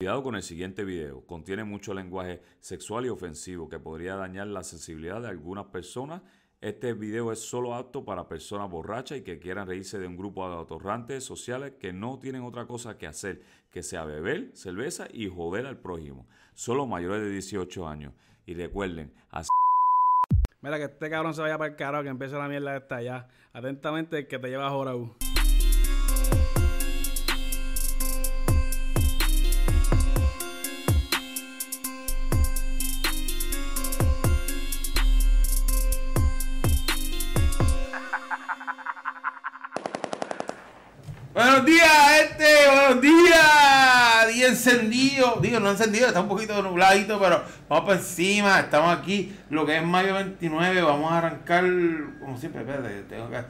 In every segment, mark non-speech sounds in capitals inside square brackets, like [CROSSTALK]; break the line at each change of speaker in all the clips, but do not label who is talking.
Cuidado con el siguiente video. Contiene mucho lenguaje sexual y ofensivo que podría dañar la sensibilidad de algunas personas. Este video es solo apto para personas borrachas y que quieran reírse de un grupo de atorrantes sociales que no tienen otra cosa que hacer que sea beber cerveza y joder al prójimo. Solo mayores de 18 años. Y recuerden, así
Mira, que este cabrón se vaya para el carajo, que empiece la mierda esta ya. Atentamente, que te lleva a Jorau.
Encendido. Digo, no encendido, está un poquito nubladito, pero vamos por encima. Estamos aquí, lo que es mayo 29. Vamos a arrancar, como siempre, espérate, tengo que.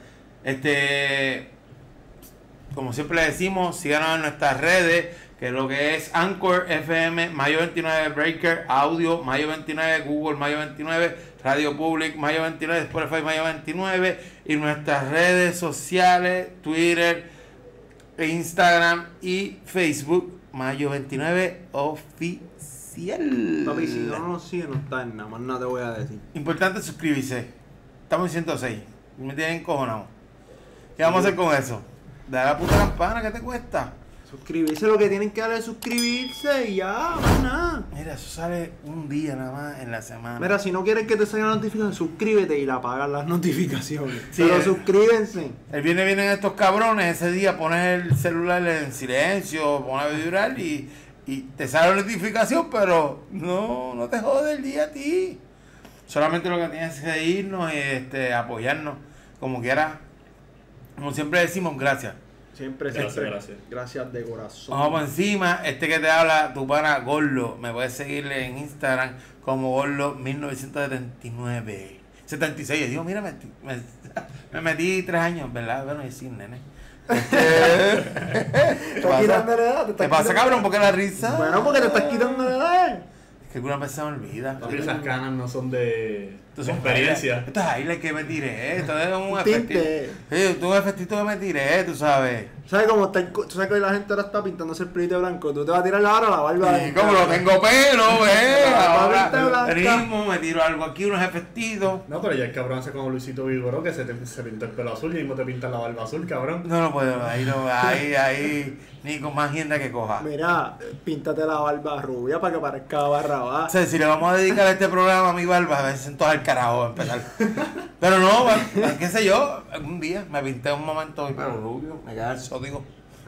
Este. Como siempre le decimos, síganos en nuestras redes, que lo que es Anchor FM, Mayo 29 Breaker, Audio, Mayo 29, Google, Mayo 29, Radio Public, Mayo 29, Spotify, Mayo 29, y nuestras redes sociales, Twitter, Instagram y Facebook, Mayo 29 Oficial.
Papi, si no nos sigue, no está en nada más nada te voy a decir.
Importante suscribirse. Estamos en 106. Me tienen encojonado. ¿Qué vamos a hacer con eso? Dale a la puta campana, ¿qué te cuesta?
Suscribirse lo que tienen que hacer es suscribirse y ya, más nada.
Mira, eso sale un día nada más en la semana.
Mira, si no quieres que te salga la notificación, suscríbete y la apagas las notificaciones.
Sí,
Pero
eh.
suscríbense.
El viernes vienen estos cabrones, ese día pones el celular en silencio, pones a vibrar y, y te sale la notificación, pero no, no te jode el día a ti. Solamente lo que tienes que irnos y este, apoyarnos como quiera. Como siempre decimos, gracias.
Siempre,
Gracias,
siempre.
gracias.
Gracias de corazón.
Vamos por encima, este que te habla, tu pana Gorlo, me puedes seguirle en Instagram como Gorlo 1979. 76, digo, mira, me, me, [LAUGHS] me metí tres años, ¿verdad? Bueno, y sí, nene. Este, [LAUGHS] ¿Qué
estás quitando la edad, te
¿Qué
estás
pasa, cabrón? ¿Por qué la risa?
Bueno, porque te estás quitando la edad.
Es que alguna vez se me olvida.
Papi, esas canas no son de,
Esto
de
es un
experiencia.
Esto es highlight que me tiré. Esto es un efectito. Sí, un efectito que me tiré, tú sabes.
¿Sabes cómo está el tú sabes que la gente ahora está pintándose el pelito blanco? Tú te vas a tirar ahora la barba.
Y como lo tengo pelo. [LAUGHS]
La
Ahora me tiro algo aquí, unos efectitos.
No, pero ya el cabrón hace como Luisito Vigoró que se, te, se pintó el pelo azul y mismo te pinta la barba azul, cabrón.
No, no puedo, ahí no, ahí, ahí, ni con más agenda que coja.
Mira, píntate la barba rubia para que parezca barra
O
baja.
sea, si le vamos a dedicar este programa a mi barba, a veces en todo el carajo empezar. Pero no, bueno, qué sé yo, algún día me pinté un momento mi pelo rubio, me queda el sódico.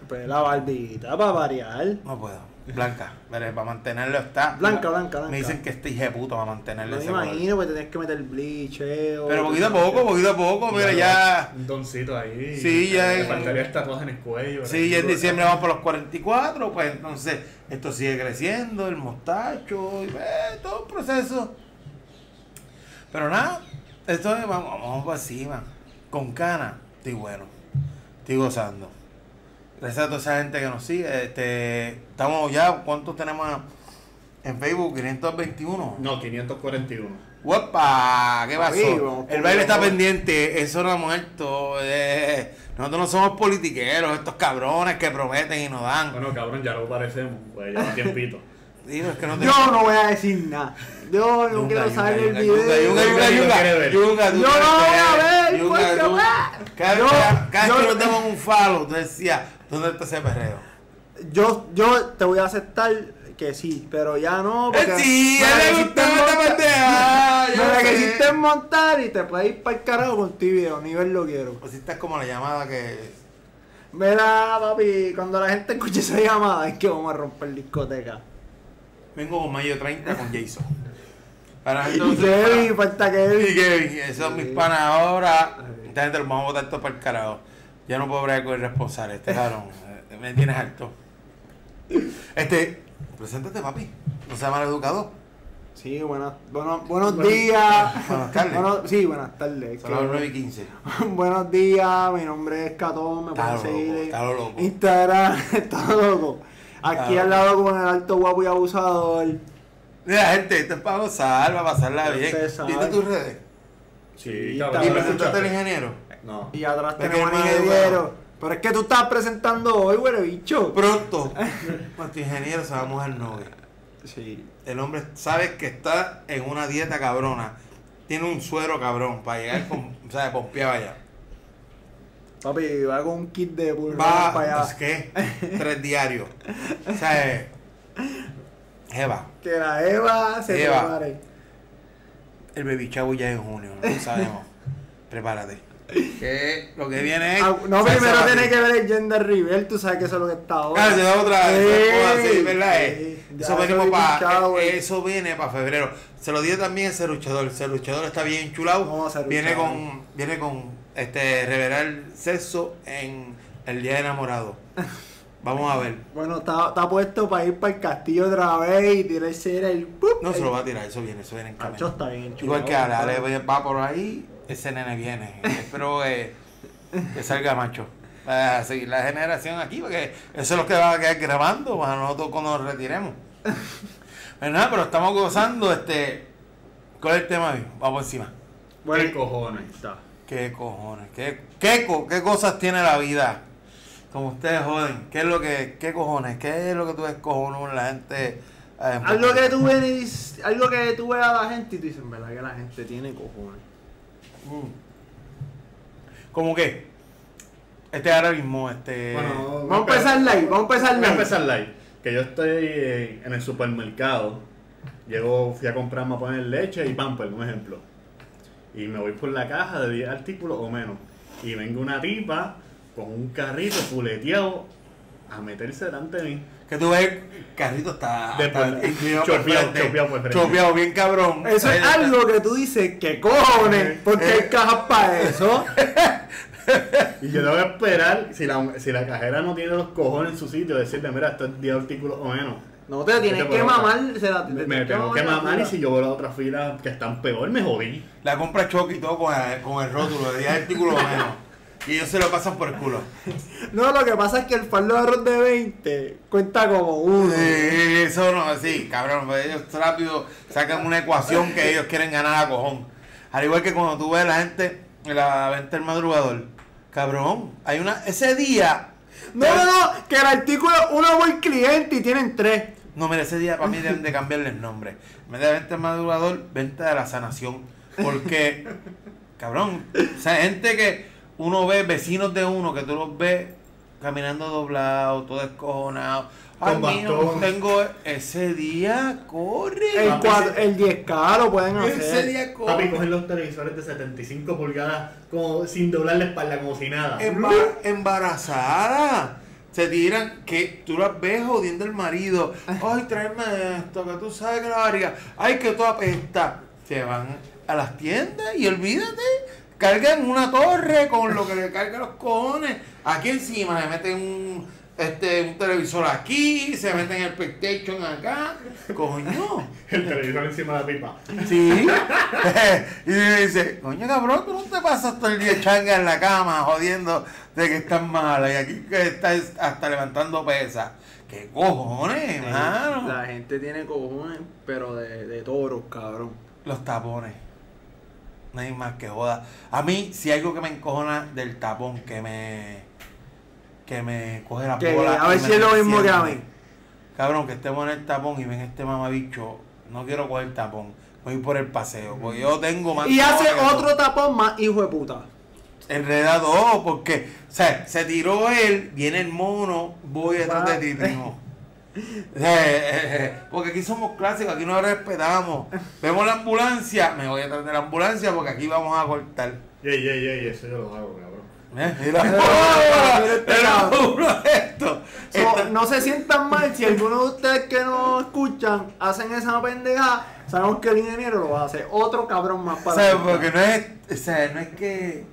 Pues la barbita para variar.
No puedo. Blanca, veré, para mantenerlo está.
Blanca, blanca, blanca.
Me dicen que este hije de puto para mantenerlo
No me imagino, pues tenés que meter bleacheo.
Pero poquito a poco, poquito a poco, mira, ya.
Un doncito ahí.
Sí, ya es-
faltaría el tatuaje en el cuello.
Sí, ya en diciembre vamos por los 44, pues entonces esto sigue creciendo, el mostacho, y eh, todo un proceso. Pero nada, esto es, vamos, vamos para encima. Con cana, estoy bueno, estoy gozando. Gracias a toda esa gente que nos sigue. Este, estamos ya, ¿cuántos tenemos en Facebook? 521.
No, 541.
¡Guapa! ¿Qué pasó? El baile está pendiente, eso no ha muerto. eh, nosotros no somos politiqueros, estos cabrones que prometen y nos dan.
Bueno, cabrón, ya lo parecemos, pues ya tiempito. [LAUGHS]
Digo, es que no te-
Yo no voy a decir nada. Yo no
Yunga,
quiero
yunga,
saber el video.
yunga, yunga,
Yunga,
Yo no voy a ver,
Yunga,
porque va.
Cada
Yo-
vez cada
yo-
vez que nos demos un falo, tú decías, ¿dónde está ese perreo?
Yo, yo te voy a aceptar que sí, pero ya no. Porque
Eh, sí,
me
le gustaba esta pendeja,
Me la quisiste montar y te puedes ir para el carajo con tu video, ni verlo quiero.
Pues esta es como la llamada que.
Mira, papi, cuando la gente escuche esa llamada es que vamos a romper discoteca.
Vengo con mayo 30 con Jason. Para gente
Y Kevin, falta Kevin.
Y Kevin, esos son mis panas ahora. Esta gente los vamos a botar todos para el carajo. Ya no puedo bregar con el responsable, este cabrón. [LAUGHS] Me tienes alto. Este, preséntate, papi. No seas mal educado.
Sí, buenas, bueno- buenos días. [LAUGHS]
buenas tardes.
Bueno, sí, buenas tardes.
Son las
Que-
9 y 15. [LAUGHS]
buenos días, mi nombre es Catón, me pueden seguir
loco.
Instagram, está loco. Aquí al lado con el alto guapo y abusador.
Mira, gente, esto es para gozar, para pasarla bien. ¿Viste tus redes?
Sí, cabrón.
¿Y presentaste al ingeniero?
No.
Y atrás tenemos
el
al ingeniero. Pero es que tú estás presentando hoy, güey, bicho.
Pronto, [LAUGHS] nuestro ingeniero se va a mojar novia.
Sí.
El hombre sabe que está en una dieta cabrona. Tiene un suero cabrón para llegar con, o sea, pompeado allá.
Papi, va con un kit de
Va,
para allá.
pues, ¿qué? Tres diarios. O sea, eh, Eva,
Que la Eva se
Eva.
prepare.
el baby chavo ya es en junio, no lo sabemos. Prepárate. Que lo que viene es.
Ah, no, primero
batida.
tiene que ver el gender reveal, tú sabes que eso es lo que está ahora.
Ah, se da otra vez.
Sí,
¿verdad?
sí,
Eh, eso venimos para.
güey.
eso viene para febrero. Se lo dio también el ceruchador. El ceruchador está bien chulado.
No,
viene con. Viene con este revelar sexo en el día de enamorado. Vamos a ver.
Bueno, está, está puesto para ir para el castillo otra vez y tirarse el... ¡pup!
No se lo va a tirar, eso viene, eso viene en
Macho,
camino.
está bien
Igual que
pero-
Ale va por ahí, ese nene viene. Espero eh, que salga macho. Para seguir la generación aquí, porque eso es lo que va a quedar grabando para nosotros cuando nos retiremos. Pues nada, pero estamos gozando, este. ¿Cuál es el tema hoy? Vamos encima.
Bueno,
¿Qué cojones? Está.
¿Qué cojones? ¿Qué, qué, co- qué cosas tiene la vida? Como ustedes joden. ¿Qué es lo que, qué cojones? ¿Qué es lo que tú ves cojones la gente? eh,
algo que tú ves algo que tú ves a la gente y tú dices, ¿verdad? Que la gente tiene cojones.
Mm. ¿Cómo qué? Este ahora mismo, este.
Bueno,
Vamos a empezar live, vamos a empezar
Voy a
live.
empezar live. Que yo estoy en el supermercado. Llego, fui a comprarme a poner leche y pamper, un ejemplo. Y me voy por la caja de 10 artículos o menos. Y vengo una tipa con un carrito fuleteado a meterse delante de mí.
Que tú ves, el carrito está.
Chopeado,
bien cabrón.
Eso es algo que tú dices, ¿qué cojones? Porque hay cajas para eso. [LAUGHS]
Y yo tengo que esperar, si la, si la cajera no tiene los cojones en su sitio, decirle, mira, esto es 10 artículos o menos.
No te tienes
Vete
que mamar. Se la, te
Me,
tienes
tengo que
la
mamar y si yo voy a la otra fila que están peor, me jodí.
La compra choque y todo con el, con el rótulo de 10 artículos o menos. Y ellos se lo pasan por el culo. [LAUGHS]
No, lo que pasa es que el fardo de arroz de 20 cuenta como uno.
Sí, eso no, sí, cabrón, pues ellos rápido sacan una ecuación que ellos quieren ganar a cojón. Al igual que cuando tú ves a la gente en la venta del madrugador, cabrón, hay una, ese día,
No, no, no, que el artículo uno buen cliente y tienen tres.
no, mira, ese día para mí deben de cambiarle el nombre. En vez de venta del madrugador, venta de la sanación. Porque, cabrón, o sea, gente que uno ve, vecinos de uno, que tú los ves caminando doblados, todo descojonado. Ay,
bastón.
tengo ese día, corre.
El,
sí.
el 10K lo pueden
Ese
hacer.
día corre.
Papi, cogen los televisores de 75 pulgadas como sin doblar la espalda, como si nada.
Emba- embarazada. Se tiran que tú las ves jodiendo el marido. Ay, tráeme esto, que tú sabes que la barriga. Ay, que tú apesta. Se van a las tiendas y olvídate. Cargan una torre con lo que le carga los cojones. Aquí encima le meten un, este, un televisor aquí, se meten el PlayStation acá. Coño. [LAUGHS]
El televisor encima de la pipa.
Sí. [LAUGHS] y me dice, coño cabrón, tú no te pasas todo el día changa en la cama jodiendo de que estás mala y aquí que estás hasta levantando pesas. ¿Qué cojones, mano?
La gente tiene cojones, pero de, de toros, cabrón.
Los tapones. No hay más que joda. A mí, si hay algo que me encojona del tapón, que me. Que me coge la
Que,
bola.
a ver si es lo mismo que a mí.
Cabrón, que estemos en el tapón y ven este mamabicho. No quiero coger el tapón. Voy por el paseo. Porque yo tengo más.
Y hace otro tapón más, hijo de puta.
Enredado, porque, o sea, se tiró él, viene el mono, voy detrás de ti, [LAUGHS]
Va.
primo. Eh, eh, eh, porque aquí somos clásicos, aquí nos respetamos. Vemos la ambulancia, me voy detrás de la ambulancia porque aquí vamos a cortar.
Ey, ey, ey, eso yo lo hago, cabrón.
Eh, [LAUGHS] Mira,
mira
estos.
So,
Esta-
no se sientan mal si alguno de ustedes que nos escuchan hacen esa pendeja. Sabemos que el ingeniero lo va a hacer. Otro cabrón más para asustar.
porque no es, o sea, no es que,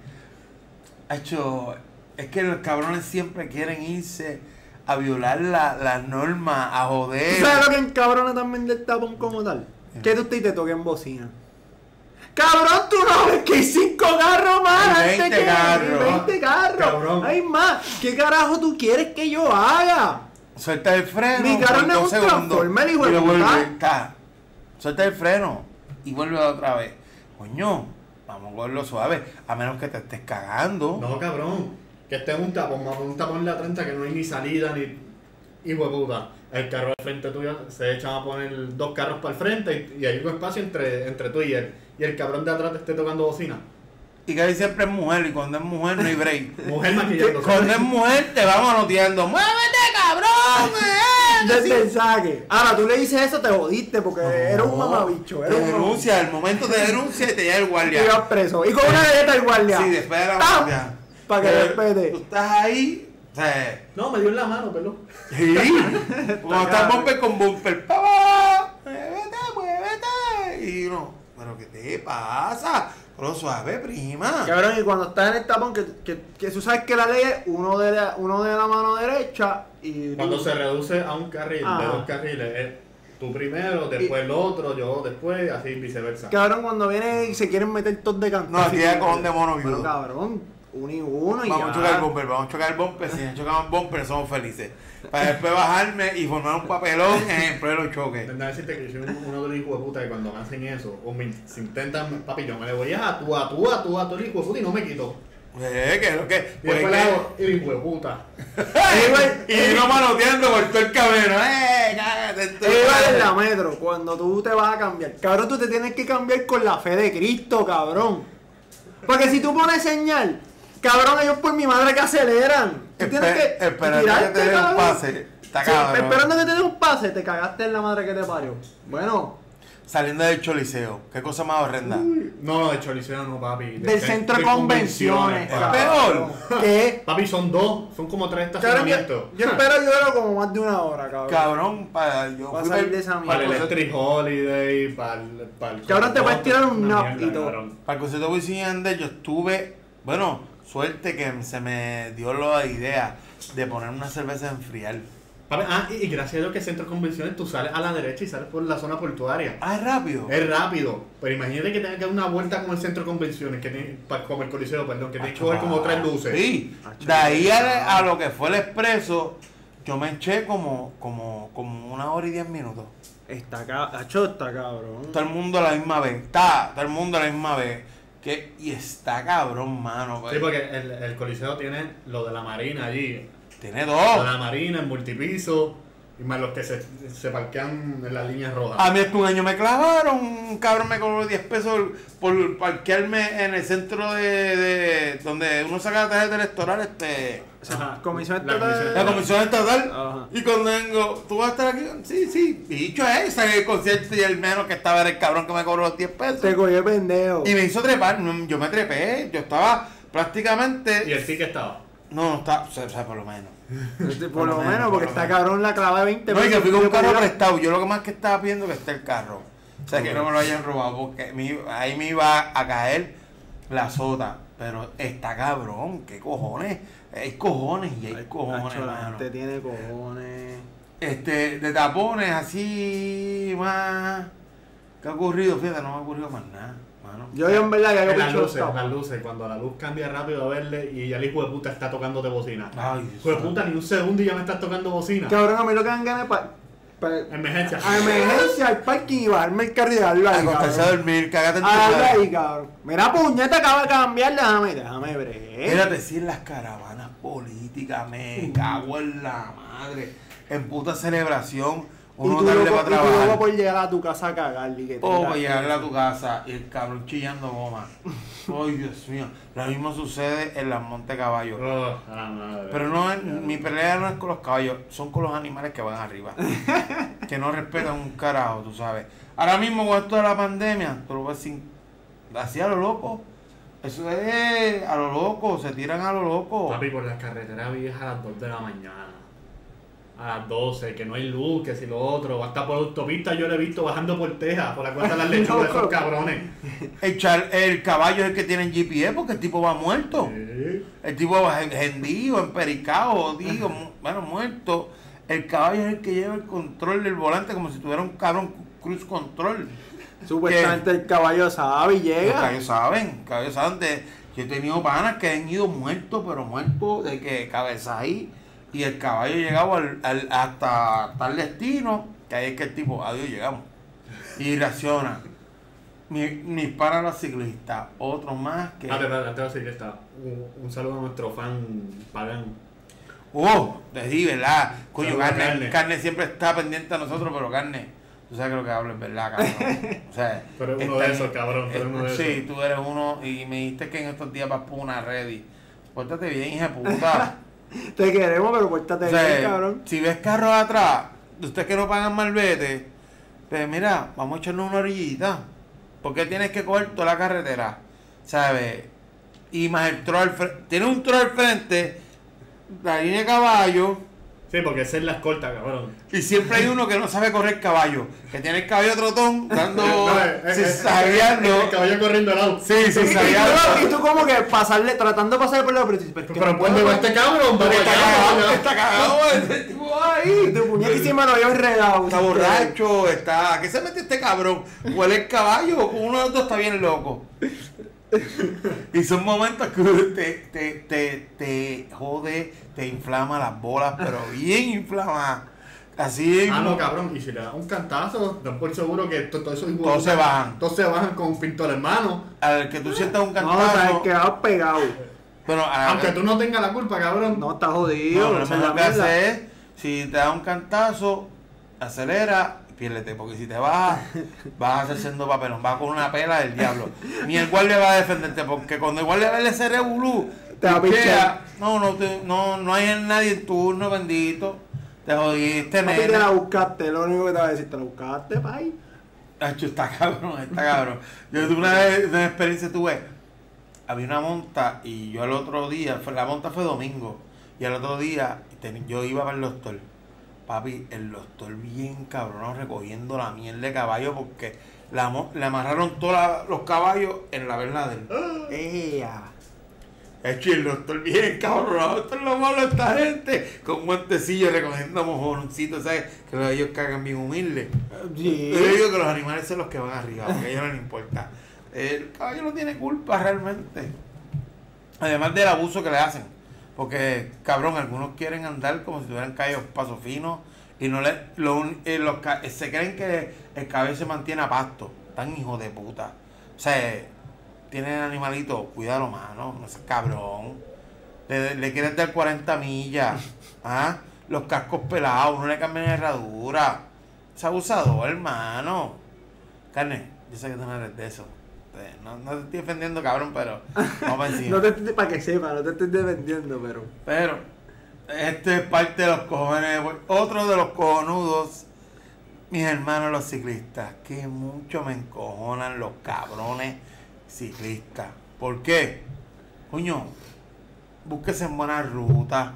hecho, es que los cabrones siempre quieren irse a violar la, la norma, a joder.
¿Tú sabes lo que encabrona también del tapón como tal? Que tú te, te toquen bocina. Cabrón, tú no ves que hay cinco carros más
Hay
antes
20
que
carros.
hay 20 carros.
Cabrón.
Hay más. ¿Qué carajo tú quieres que yo haga?
Suelta el freno.
Mi carro no es un Transformer, hijo
y
de puta.
Suelta el freno y vuelve otra vez. Coño, vamos a cogerlo suave. A menos que te estés cagando.
No, cabrón. que esté un tapón, más un tapón en la 30 que no hay ni salida ni. Hijo de puta. El carro al frente tuyo se echan a poner dos carros para el frente y, y hay un espacio entre, entre tú y él. Y el cabrón de atrás te esté tocando bocina.
Y que siempre es mujer, y cuando es mujer no hay break. [LAUGHS]
Mujer maquillando.
cuando es mujer te vamos manoteando. ¡Muévete, cabrón! eh!
El saque. Ahora, tú le dices eso, te jodiste porque eres un mamabicho.
Te
un
denuncia, el momento de denuncia y te lleva el
Y
guardia.
vas preso. Y con una galleta al guardia.
Sí, después de la guardia.
Pa' que
Pero
respete.
Tú estás ahí, o sea,
No, me dio en la mano, perdón.
sí. [LAUGHS] Cuando estás bumper con bumper, ¡papá! ¡Muévete, muévete! Y ¿pero qué te pasa? Pero suave, prima.
Cabrón, y cuando estás en el tapón, que, que, que tú sabes que la ley es uno de la, uno de la mano derecha y.
Cuando
tú-
se reduce a un carril de dos carriles, es tú primero, después el otro, yo después, así viceversa.
Cabrón, cuando viene y se quieren meter todos de canto.
No, aquí hay cojón de mono
Pero
viudo.
cabrón, uno y uno y
Vamos a chocar el bumper, vamos a chocar el bumper. Si no chocamos bumper, somos felices. Para después bajarme y formar un papelón en el pleno choque.
Tendrá que decirte que yo soy uno de los hijos de puta que cuando me hacen eso, o me se intentan, papi, yo me le voy a tú, a tú, a tú, a tú, hijo de puta y no me quito.
Eh, que es lo que.
Y
pues
después le hago, el hijo de puta. [LAUGHS]
y no manoteando por todo el camino. ¡Eh! Tu
Igual en la metro, cuando tú te vas a cambiar. Cabrón, tú te tienes que cambiar con la fe de Cristo, cabrón. Porque si tú pones señal, cabrón, ellos por mi madre que aceleran. Tú tienes que
esperando que te den un pase. Está
Sí,
cabrón.
esperando que te den un pase, te cagaste en la madre que te parió. Bueno,
Saliendo del choliseo. Qué cosa más horrenda.
No, no, de Choliseo no, papi.
del centro de convenciones,
papi.
cabrón. [LAUGHS] ¿Qué?
Papi, son dos, son como tres
Cabrón, yo,
estacionamientos.
yo espero yo como más de una hora, cabrón.
Cabrón, para. Yo
Va a
fui
salir de esa
Para
mierda.
el Electric Holiday, para el. Para el
Cabrón, te puedes tirar un nap y todo.
Para el concierto de Wisin yo estuve, bueno, suerte que se me dio la idea de poner una cerveza a enfriar.
Ah, y, y gracias a Dios que centro de convenciones tú sales a la derecha y sales por la zona portuaria.
Ah, es rápido.
Es rápido, pero imagínate que tengas que dar una vuelta como el centro de convenciones, que tiene, como el coliseo, perdón, que tienes que coger como tres luces.
Sí, de ahí a, a lo que fue el expreso, yo me eché como, como, como una hora y diez minutos.
Está cabrón, está cabrón.
Todo el mundo a la misma vez, está, todo el mundo a la misma vez. Que, y está cabrón, mano. pues.
Sí, porque el, el coliseo tiene lo de la marina allí.
Tiene
Lo de
dos.
la marina, el multipiso, y más los que se, se parquean en las líneas rojas.
A mí hasta un año me clavaron, un cabrón me cobró 10 pesos por parquearme en el centro de, de donde uno saca la tarjeta electoral, este,
Ajá.
Comisión
La
estatal.
comisión
la comisión estatal.
Ajá.
Y cuando vengo, ¿tú vas a estar aquí? Sí, sí. Dicho es, salí del concierto y el menos que estaba era el cabrón que me cobró los 10 pesos.
Te cogió pendejo.
Y me hizo trepar, yo me trepé, yo estaba prácticamente...
Y el ticket estaba.
No, no estaba, o sea, o sea, por lo menos. Por [LAUGHS]
Por lo
lo
menos,
menos,
porque
por
está
menos.
cabrón la clava de 20
No, y que fui con un carro
podía-
prestado. Yo lo que más que estaba pidiendo que esté el carro. O sea, que no me lo hayan robado porque me- ahí me iba a caer la sota. Pero está cabrón, qué cojones. Hay cojones y hay
Ay,
cojones,
la
mano.
gente tiene cojones.
Este, de tapones así más. ¿Qué ha ocurrido? Fíjate, no me ha ocurrido más nada, mano.
Yo, yo en verdad ya
En
yo
las luces, las luces, cuando la luz cambia rápido a verle y ya el hijo de puta está tocando de bocina.
Ay,
Hijo de puta, ni un segundo y ya me estás tocando bocina.
Cabrón, a mí lo que dan ganas
Emergencia.
A emergencia al parking y bajarme el carro y darlo ahí,
Acostarse a dormir, cagate en tu
ahí, cabrón. Mira, puñeta, acaba de cambiar, déjame, déjame bregar.
Espérate, si en las caravanas políticas, me cago en la madre. En puta celebración,
Y
uno
tú
tarde
loco,
para
y tú loco
trabajar.
por llegar a tu casa a cagar y
O
diga-
para llegarle a tu casa y el cabrón chillando goma. Ay, Dios mío. Lo mismo sucede en las Monte Caballos.
Oh.
Pero no es, mi pelea no es con los caballos, son con los animales que van arriba. [LAUGHS] que no respetan un carajo, tú sabes. Ahora mismo con esto de la pandemia, tú lo ves sin. Así a lo loco. Eso es a lo loco, se tiran a lo loco.
Papi, por las carreteras viejas a las 2 de la mañana. A las 12, que no hay luz, que si lo otro. Hasta por autopista yo lo he visto bajando por Texas, por la cuenta de las [LAUGHS] lechugas, esos cabrones.
El, char- el caballo es el que tiene el GPS porque el tipo va muerto. El tipo va hendido, empericado, digo, [LAUGHS] bueno, muerto. El caballo es el que lleva el control del volante como si tuviera un cabrón cruise control.
Supuestamente el caballo sabe y
Los
llega.
caballos saben, los caballos saben de. Yo he tenido panas que han ido muertos, pero muertos de que cabeza ahí. Y el caballo llegaba al, al- hasta tal destino, que ahí es que el tipo, adiós, llegamos. Y reacciona. Mi- mis para los ciclistas, otro más que.
Ah, de verdad, te voy a decir que está. Un, un saludo a nuestro fan Pagan.
Oh, te di, ¿verdad? Coño,
Saludos,
carne,
Carne.
carne siempre está pendiente a nosotros, pero carne, tú sabes que lo que hablo es verdad, cabrón. O sea, [LAUGHS]
Tú eres uno de esos, cabrón, tú eres uno de
Sí,
esos.
tú eres uno y me dijiste que en estos días vas por una ready. Pórtate bien, hija de puta. [LAUGHS]
Te queremos, pero pórtate
O sea,
bien, cabrón.
si ves carros atrás, de ustedes que no pagan malvete, pues mira, vamos a echarnos una orillita. porque tienes que coger toda la carretera? ¿Sabes? Y más el troll. Tienes un troll al frente, la línea de caballo,
Sí, porque esa es la escolta, cabrón.
y siempre hay uno que no sabe correr caballo, que tiene el caballo trotón, dando, [LAUGHS]
No, eh, eh, eh,
zigzagueando.
El caballo corriendo al lado.
Sí,
Y, y tú, y tú como que pasarle, tratando de pasar por el lado, pero, pero,
Pero ¿cuándo va este cabrón?
Pero está cagado, está cagado ese tipo ahí.
Tu puñetísima lo había enredado.
Está borracho, está. ¿A qué se mete este cabrón? ¿Huele el caballo? Uno de los dos está bien loco. Y son momentos que te, te, te, te jode, te inflama las bolas, pero [LAUGHS] bien inflama. Así
Ah, no, cabrón. Y si le das un cantazo, dan por seguro que to- todo eso igual.
Todos se bajan.
Todos se bajan con un pintor en mano.
al que tú sientas un [LAUGHS]
No, o sea,
cantazo.
quedado pegado.
Bueno, a-
Aunque tú no tengas la culpa, cabrón.
No, está
no,
jodido.
lo
esa es
mejor
la
que haces es, si te da un cantazo, acelera y piérdete, porque si te bajas, [LAUGHS] vas a hacer siendo papelón, vas con una pela del diablo. Ni el guardia va a defenderte, porque cuando el guardia ve ese revolú,
Te
pichea, no, no, te- no, no hay nadie en turno, bendito. Te jodiste,
Papi, te la buscaste, lo único que te va a decir, te la buscaste, pay.
Hacho, está cabrón, está cabrón. Yo tuve una, vez- una experiencia tuve. Había una monta y yo al otro día, la monta fue domingo, y al otro día yo iba para el doctor. Papi, el doctor bien cabrón recogiendo la miel de caballo porque la, le amarraron todos los caballos en la verla de él. [GASPS]
Ea.
Hecho, y el doctor bien cabrón, esto es lo malo de esta gente, con guantecillos recogiendo mojoncitos, ¿sabes? Que los- ellos cagan bien humildes.
Sí.
Yo digo que los animales son los que van arriba, porque a ellos no les importa. El caballo no tiene culpa realmente. Además del abuso que le hacen. Porque, cabrón, algunos quieren andar como si tuvieran caballos paso finos y no le, lo eh, los se creen que el caballo se mantiene a pasto. Tan hijos de puta. O sea, tienen animalito, cuídalo, mano, no seas cabrón. Le, le quieren dar 40 millas. [LAUGHS] ¿ah? Los cascos pelados, no le cambian la herradura. Es abusador, hermano. Carne, yo sé que tú no eres de eso. No, no te estoy defendiendo, cabrón, pero vamos encima. [LAUGHS]
No te estoy, para que sepa, no te estoy defendiendo, pero.
Pero, este es parte de los cojones. Otro de los cojonudos, mis hermanos los ciclistas, que mucho me encojonan los cabrones ciclistas. ¿Por qué? Coño, búsquese en buenas rutas.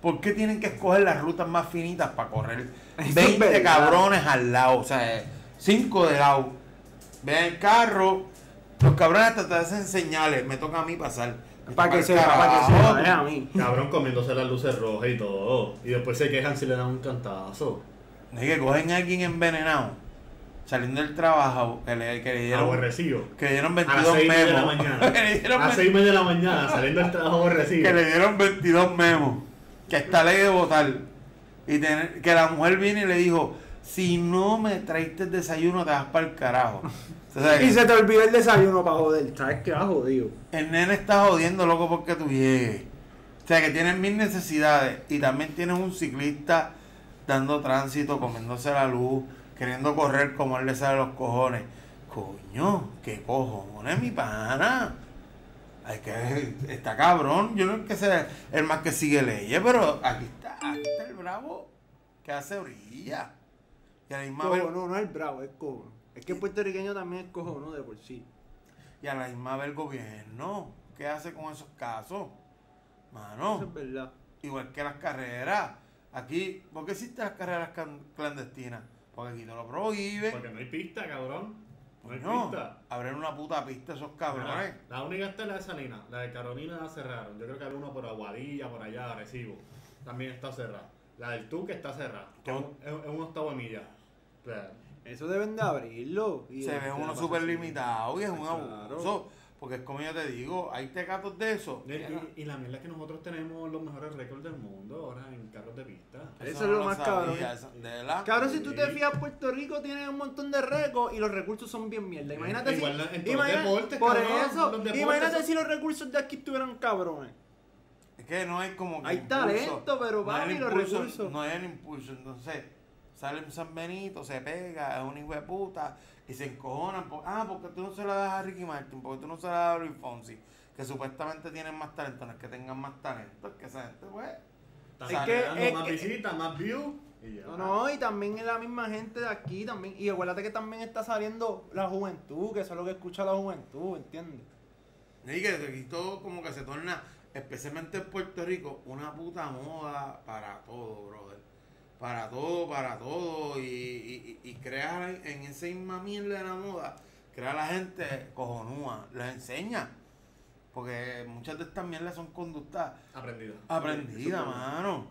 ¿Por qué tienen que escoger las rutas más finitas para correr
Eso [LAUGHS] es
20
verdad.
cabrones al lado? O sea, 5 de lado. Ven el carro, los cabrones hasta te hacen señales. Me toca a mí pasar.
Para que para que
carajo.
sepa, es a mí.
Cabrón comiéndose las luces rojas y todo. Y después se quejan si le dan un cantazo.
Es que cogen a alguien envenenado, saliendo del trabajo, que le, que le dieron,
Aborrecido.
que le dieron
A las
22
seis y media de la
memos.
mañana. [LAUGHS]
que, le dieron
A las
ve-
seis y media de la mañana, saliendo del trabajo aborrecido.
que le dieron 22 memos. Que está ley de votar. Y tener- que la mujer viene y le dijo, si no me traiste el desayuno te vas para el carajo. [LAUGHS]
Y se te olvidó el desayuno para joder. ¿Sabes qué va jodido?
El nene está jodiendo loco porque tú llegues. O sea que tienes mil necesidades y también tienes un ciclista dando tránsito, comiéndose la luz, queriendo correr como él le sale los cojones. Coño, qué cojones, mi pana. Hay que, está cabrón. Yo no es que sea el más que sigue leyes, pero aquí está, aquí está el bravo que hace orilla. Y a la misma vez,
No, no, no es bravo, es cojo. Es que el puertorriqueño también es cojo, ¿no? De por sí.
y a la misma vez el gobierno. ¿Qué hace con esos casos? Mano.
Eso es verdad.
Igual que las carreras. Aquí, ¿por qué existen las carreras clandestinas? Porque aquí no lo prohíben.
Porque no hay pista, cabrón. No hay
No,
pista.
abren una puta pista esos cabrones.
Mira, La única está es la de Salina. La de Carolina la cerraron. Yo creo que hay uno por Aguadilla, por allá, Arecibo. También está cerrada. La del Tuque está cerrada. Es un, es- un octavo de milla. O sea,
Eso deben de abrirlo. y
Se
este,
ve uno
pasa
súper limitado y es un
Claro.
abuso. Porque es como yo te digo, hay tecatos de eso.
Y, y- y la mierda es que nosotros tenemos los mejores récords del mundo ahora en carros de pista.
Eso es lo más cabrón.
eso- De verdad.
Cabrón, si tú te fijas, Puerto Rico tiene un montón de récords y los recursos son bien mierda. Imagínate
Igual
si.
en
imagina-
deportes,
por
cabrón,
eso.
los
imagínate
son-
si los recursos de aquí estuvieran cabrones.
Es que no hay como que
Hay
impulso.
talento, pero
no
papi,
el
los recursos.
No hay el impulso. Entonces, sale un San Benito, se pega, es un hijo de puta y se encojonan. por- ah, porque tú no se la das a Ricky Martin, porque tú no se la das a Luis Fonsi, que supuestamente tienen más talento, no es que tengan más talento, es que esa gente, pues.
Están
Es
que- es
más
que-
visitas, más views. Y ya.
No, no, y también es la misma gente de aquí también. Y acuérdate que también está saliendo la juventud, que eso es lo que escucha la juventud, ¿entiendes?
Y que aquí todo como que se torna, especialmente en Puerto Rico, una puta moda para todo, brother. Para todo, para todo. Y, y, y y crea en, esa misma mierda de la moda, crea a la gente cojonúa, les enseña. Porque muchas de estas mierdas son conductas
Aprendidas.
aprendidas, mano.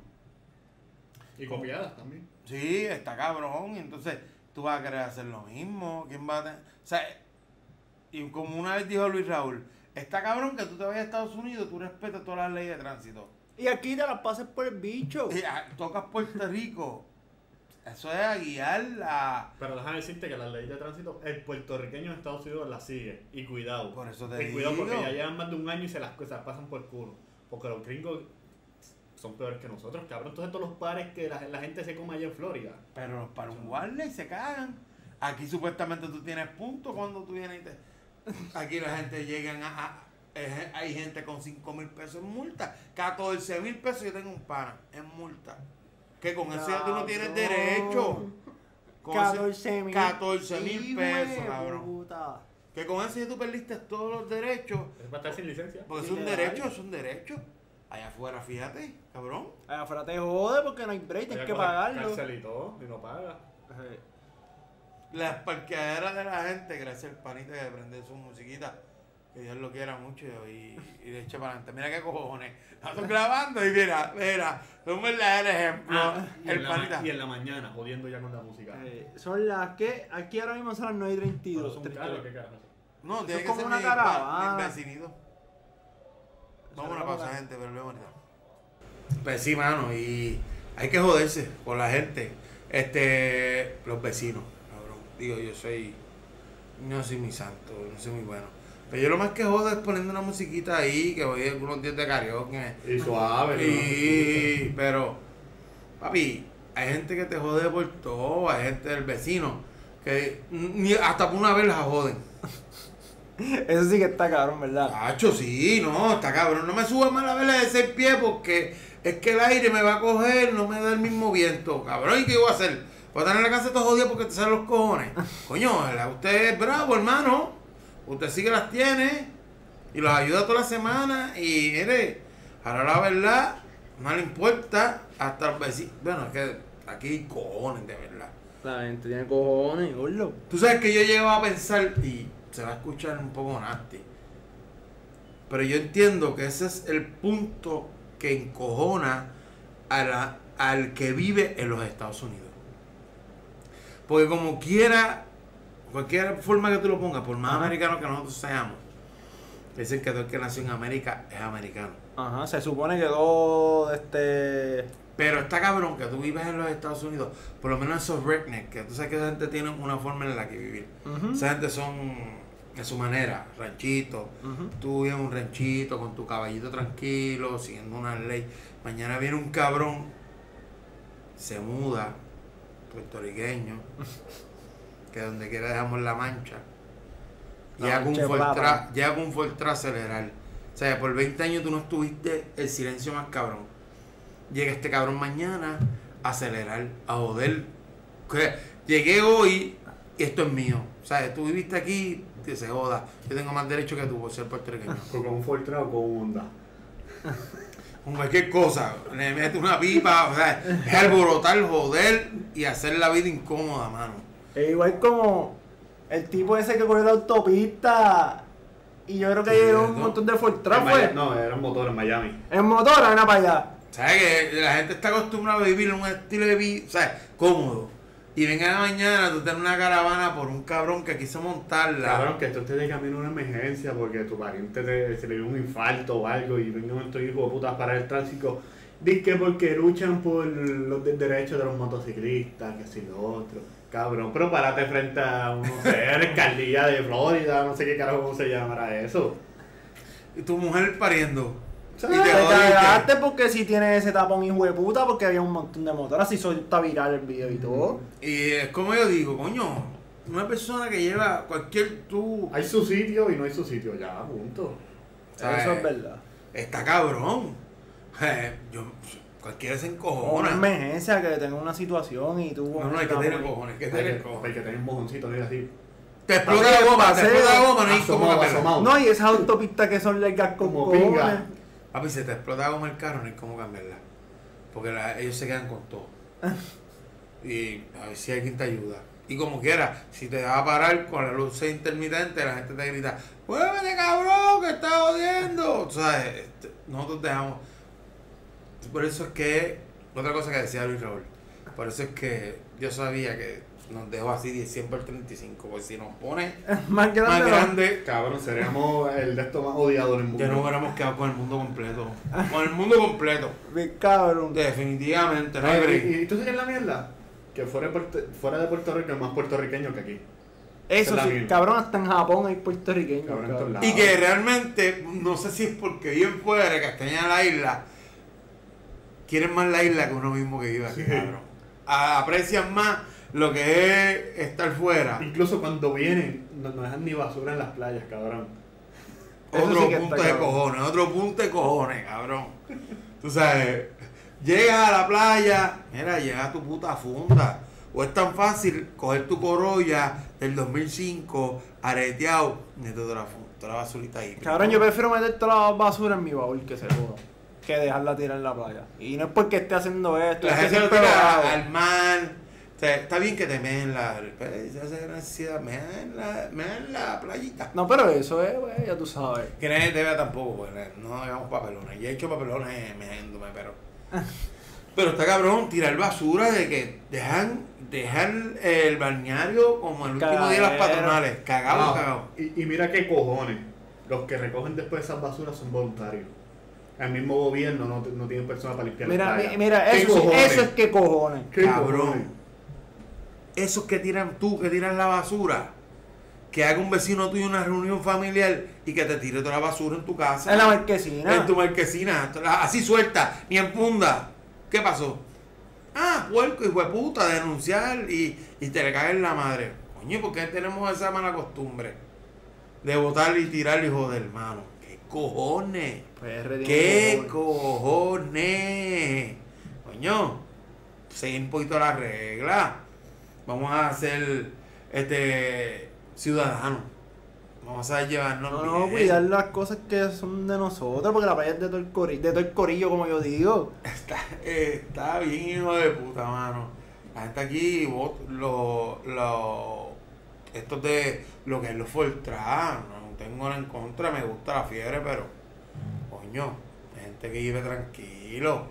Y copiadas también.
Sí, está cabrón. Y entonces tú vas a querer hacer lo mismo. ¿Quién va a tener? O sea, y como una vez dijo Luis Raúl, está cabrón que tú te vayas a Estados Unidos, tú respetas todas las leyes de tránsito.
Y aquí te las pases por el bicho.
Y, ah, tocas Puerto Rico. Eso es a guiar la.
Pero déjame decirte que las leyes de tránsito, el puertorriqueño en Estados Unidos las sigue. Y cuidado.
Por eso te
y cuidado porque ya llevan más de un año y se las cosas pasan por culo. Porque los gringos son peores que nosotros, cabrón. Entonces todos los pares que la, la gente se come allá en Florida.
Pero los para un Warley se cagan. Aquí supuestamente tú tienes puntos cuando tú vienes y te. Aquí la gente llega a. a- eh, hay gente con 5 mil pesos en multa. 14 mil pesos yo tengo un pana en multa. Que con eso ya tú no tienes derecho. Con ese-
14 mil.
14 mil pesos, cabrón.
puta.
Que con eso ya tú perdiste todos los derechos.
Es para estar sin licencia.
Porque es un derecho, es un derecho. Allá afuera, fíjate, cabrón.
Allá afuera te jode porque no hay break, tienes que pagarlo.
Y todo, y no paga.
Las parqueaderas de la gente, gracias al panita que prende su musiquita, que Dios lo quiera mucho y, y de eche para adelante. Mira qué cojones. Estamos grabando y mira, mira, un verdadero ejemplo.
Ah, y,
el
en la, y en la mañana, jodiendo ya con la música.
eh, son las que aquí ahora mismo son las 9 y
Pero
32.
son caros, ¿qué carajo?
No, tiene que
como
ser
una
mi,
caravana.
mi vecinito. Vamos a una pausa, gente, pero luego ahorita. Pues sí, mano, y hay que joderse con la gente. Este, los vecinos, cabrón. Digo, yo soy, no soy muy santo, no soy muy bueno. Pero yo lo más que jodo es poniendo una musiquita ahí, que voy algunos días de karaoke.
Y suave.
Y, pero, papi, hay gente que te jode por todo, hay gente del vecino, que ni hasta por una vez la joden. [LAUGHS]
Eso sí que está cabrón, ¿verdad?
Hacho, sí, no, está cabrón. No me subas más la vela de seis pies porque es que el aire me va a coger, no me da el mismo viento. Cabrón, ¿y qué voy a hacer? ¿Voy a estar en la casa todos los días porque te salen los cojones? [LAUGHS] Coño, usted es bravo, hermano. Usted sí que las tiene y los ayuda toda la semana. Y mire, ahora la verdad, no le importa hasta los vecinos. Bueno, es que aquí hay cojones, de verdad.
La gente tiene cojones, gordo.
Tú sabes que yo llego a pensar, y se va a escuchar un poco nasty, pero yo entiendo que ese es el punto que encojona a la- al que vive en los Estados Unidos. Porque como quiera, cualquier forma que tú lo pongas, por más americano que nosotros seamos, dicen que todo el que nació en América es americano.
Ajá, se supone que todo este.
Pero está cabrón que tú vives en los Estados Unidos, por lo menos esos rednecks, que tú sabes que esa gente tiene una forma en la que vivir. Esa gente son a su manera, ranchito. Tú vives en un ranchito con tu caballito tranquilo, siguiendo una ley. Mañana viene un cabrón, se muda, puertorriqueño, [LAUGHS] que donde quiera dejamos la mancha.
La
Llega con
mancha
Fortra, llega con Fortra acelerar. O sea, por 20 años tú no estuviste el silencio más cabrón. Llega este cabrón mañana a acelerar, a joder. Que Llegué hoy y esto es mío. O sea, tú viviste aquí, que se joda. Yo tengo más derecho que tú por ser puertorriqueño. [LAUGHS]
Con un Fortran o con un Honda.
Con cualquier cosa. Le mete una pipa, o sea, es alborotar, joder y hacer la vida incómoda, mano.
Es igual como el tipo ese que corrió la autopista. Y yo creo que
Sí,
llegó un montón de Fortran, fue.
Maya- No, era un motor en Miami.
En motor, ven para allá.
¿Sabes que la gente está acostumbrada a vivir en un estilo de vida, ¿sabes? Cómodo. y venga en la mañana tú tener una caravana por un cabrón que quiso montarla.
Cabrón, que esto esté de camino a una emergencia porque tu pariente te- se le dio un infarto o algo y venga estos hijos de putas para el tránsito. Dice que porque luchan por los de- derechos de los motociclistas, que si lo otro. Cabrón, pero párate frente a, no sé, alcaldía de Florida, no sé qué carajo cómo se llamará eso.
Y tu mujer pariendo. Y
Te cagaste porque si tiene ese tapón hijo de puta porque había un montón de motoras y está viral el video y todo.
Y es como yo digo, coño, una persona que lleva cualquier tú.
Hay su sitio y no hay su sitio, ya, punto.
Eso es verdad.
Está cabrón. Eh, yo, cualquiera se
O una
encojona.
emergencia que tenga una situación y tú...
No, no, hay que tener cojones, hay que tener cojones.
hay que tener un mojoncito, mira así.
Te explota la goma, te explota la goma, no hay como cambiarla.
asomado.
No, y esas autopistas que son largas como
Como pinga.
Papi, se te explota la goma el carro, no hay como cambiarla. Porque la- ellos se quedan con todo. [LAUGHS] Y a ver si alguien te ayuda. Y como quiera, si te va a parar con la luz intermitente, la gente te grita, ¡Muévete cabrón, que estás jodiendo! O sea, este, nosotros dejamos. Por eso es que, otra cosa que decía Luis Raúl, por eso es que yo sabía que nos dejó así 10 100 por 35, porque si nos pone [LAUGHS]
Más grande.
más
no.
grande,
Cabrón, seríamos el de estos más odiados del mundo.
ya no hubiéramos quedado con el mundo completo. [LAUGHS] Con el mundo completo.
Bien cabrón.
Definitivamente, no break.
¿Y, y tú sabes la mierda? Que fuera de, Puerto, fuera de Puerto Rico es más puertorriqueño que aquí.
Eso
es
sí, cabrón, hasta en Japón hay puertorriqueños.
Cabrón, en
cabrón.
Y que realmente, no sé si es porque viven fuera, que extrañan la isla, quieren más la isla que uno mismo que vive aquí, cabrón. A- Aprecian más lo que es estar fuera.
Incluso cuando vienen, no, no dejan ni basura en las playas, cabrón.
Otro
sí
punto
está
de
cabrón.
cojones, otro punto de cojones, cabrón. Tú sabes, llegas a la playa, mira, llega a tu puta funda. O es tan fácil coger tu corolla del 2005, areteado, meter toda la, toda la basurita ahí.
Cabrón, yo prefiero meter toda la basura en mi baúl que se joda. Que dejarla tirar en la playa. Y no es porque esté haciendo esto.
La
es que
gente lo tira al mar. O sea, está bien que te meen la. necesidad, meen la, meen la playita.
No, pero eso es, güey, ya tú sabes.
Que nadie te vea tampoco, porque no hagamos papelones. Ya he hecho papelones meándome, pero. [LAUGHS] Pero está cabrón tirar basura de que dejan, dejan el balneario como el último día de las patronales. Cagado,
Ah,
cagado.
y, y mira qué cojones. Los que recogen después esas basuras son voluntarios. El mismo gobierno no, no tiene personas para limpiar
Mira,
la playa.
mi- mira,
¿Qué
eso, eso es que cojones.
¿Qué cojones?
Cabrón. Esos que tiran tú, que tiran la basura. Que haga un vecino tuyo una reunión familiar y que te tire toda la basura en tu casa.
En la marquesina.
En tu marquesina. Así suelta, ni en funda. ¿Qué pasó? Ah, puerco, hijo de puta, denunciar y, y te le cae en la madre. Coño, ¿por qué tenemos esa mala costumbre? De botar y tirar, hijo del hermano. ¿Qué cojones?
PR tiene
¿Qué
cojones.
Coño, seguir un poquito la regla. Vamos a ser este ciudadanos. Vamos a llevarnos
No,
bien.
no, cuidar las cosas que son de nosotros, porque la playa es de todo el corillo, de todo el corillo como yo digo.
Está, está bien hijo de puta, mano. La gente aquí, vos, lo, lo, estos de lo que es los Fortran, no tengo nada en contra, me gusta la fiebre, pero, coño, hay gente que vive tranquilo.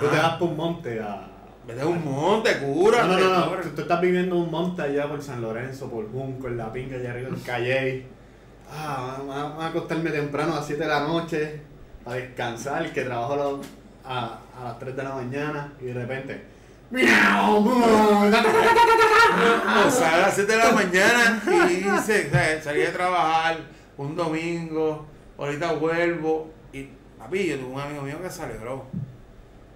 Tú te
Ah,
vas por un monte a...
Vete a un monte, cura.
No, no, no, no. Tú, tú estás viviendo un monte allá por San Lorenzo, por Junco, en la pinga allá arriba en Calle. Ah, vamos a- acostarme temprano a las 7 de la noche a descansar, que trabajo a, los- a, a las 3 de la mañana y de repente. ¡Miau!
O sea, a las 7 de la mañana y dice, salí a trabajar un domingo, ahorita vuelvo. Y papi, yo tuve un amigo mío que se alegró.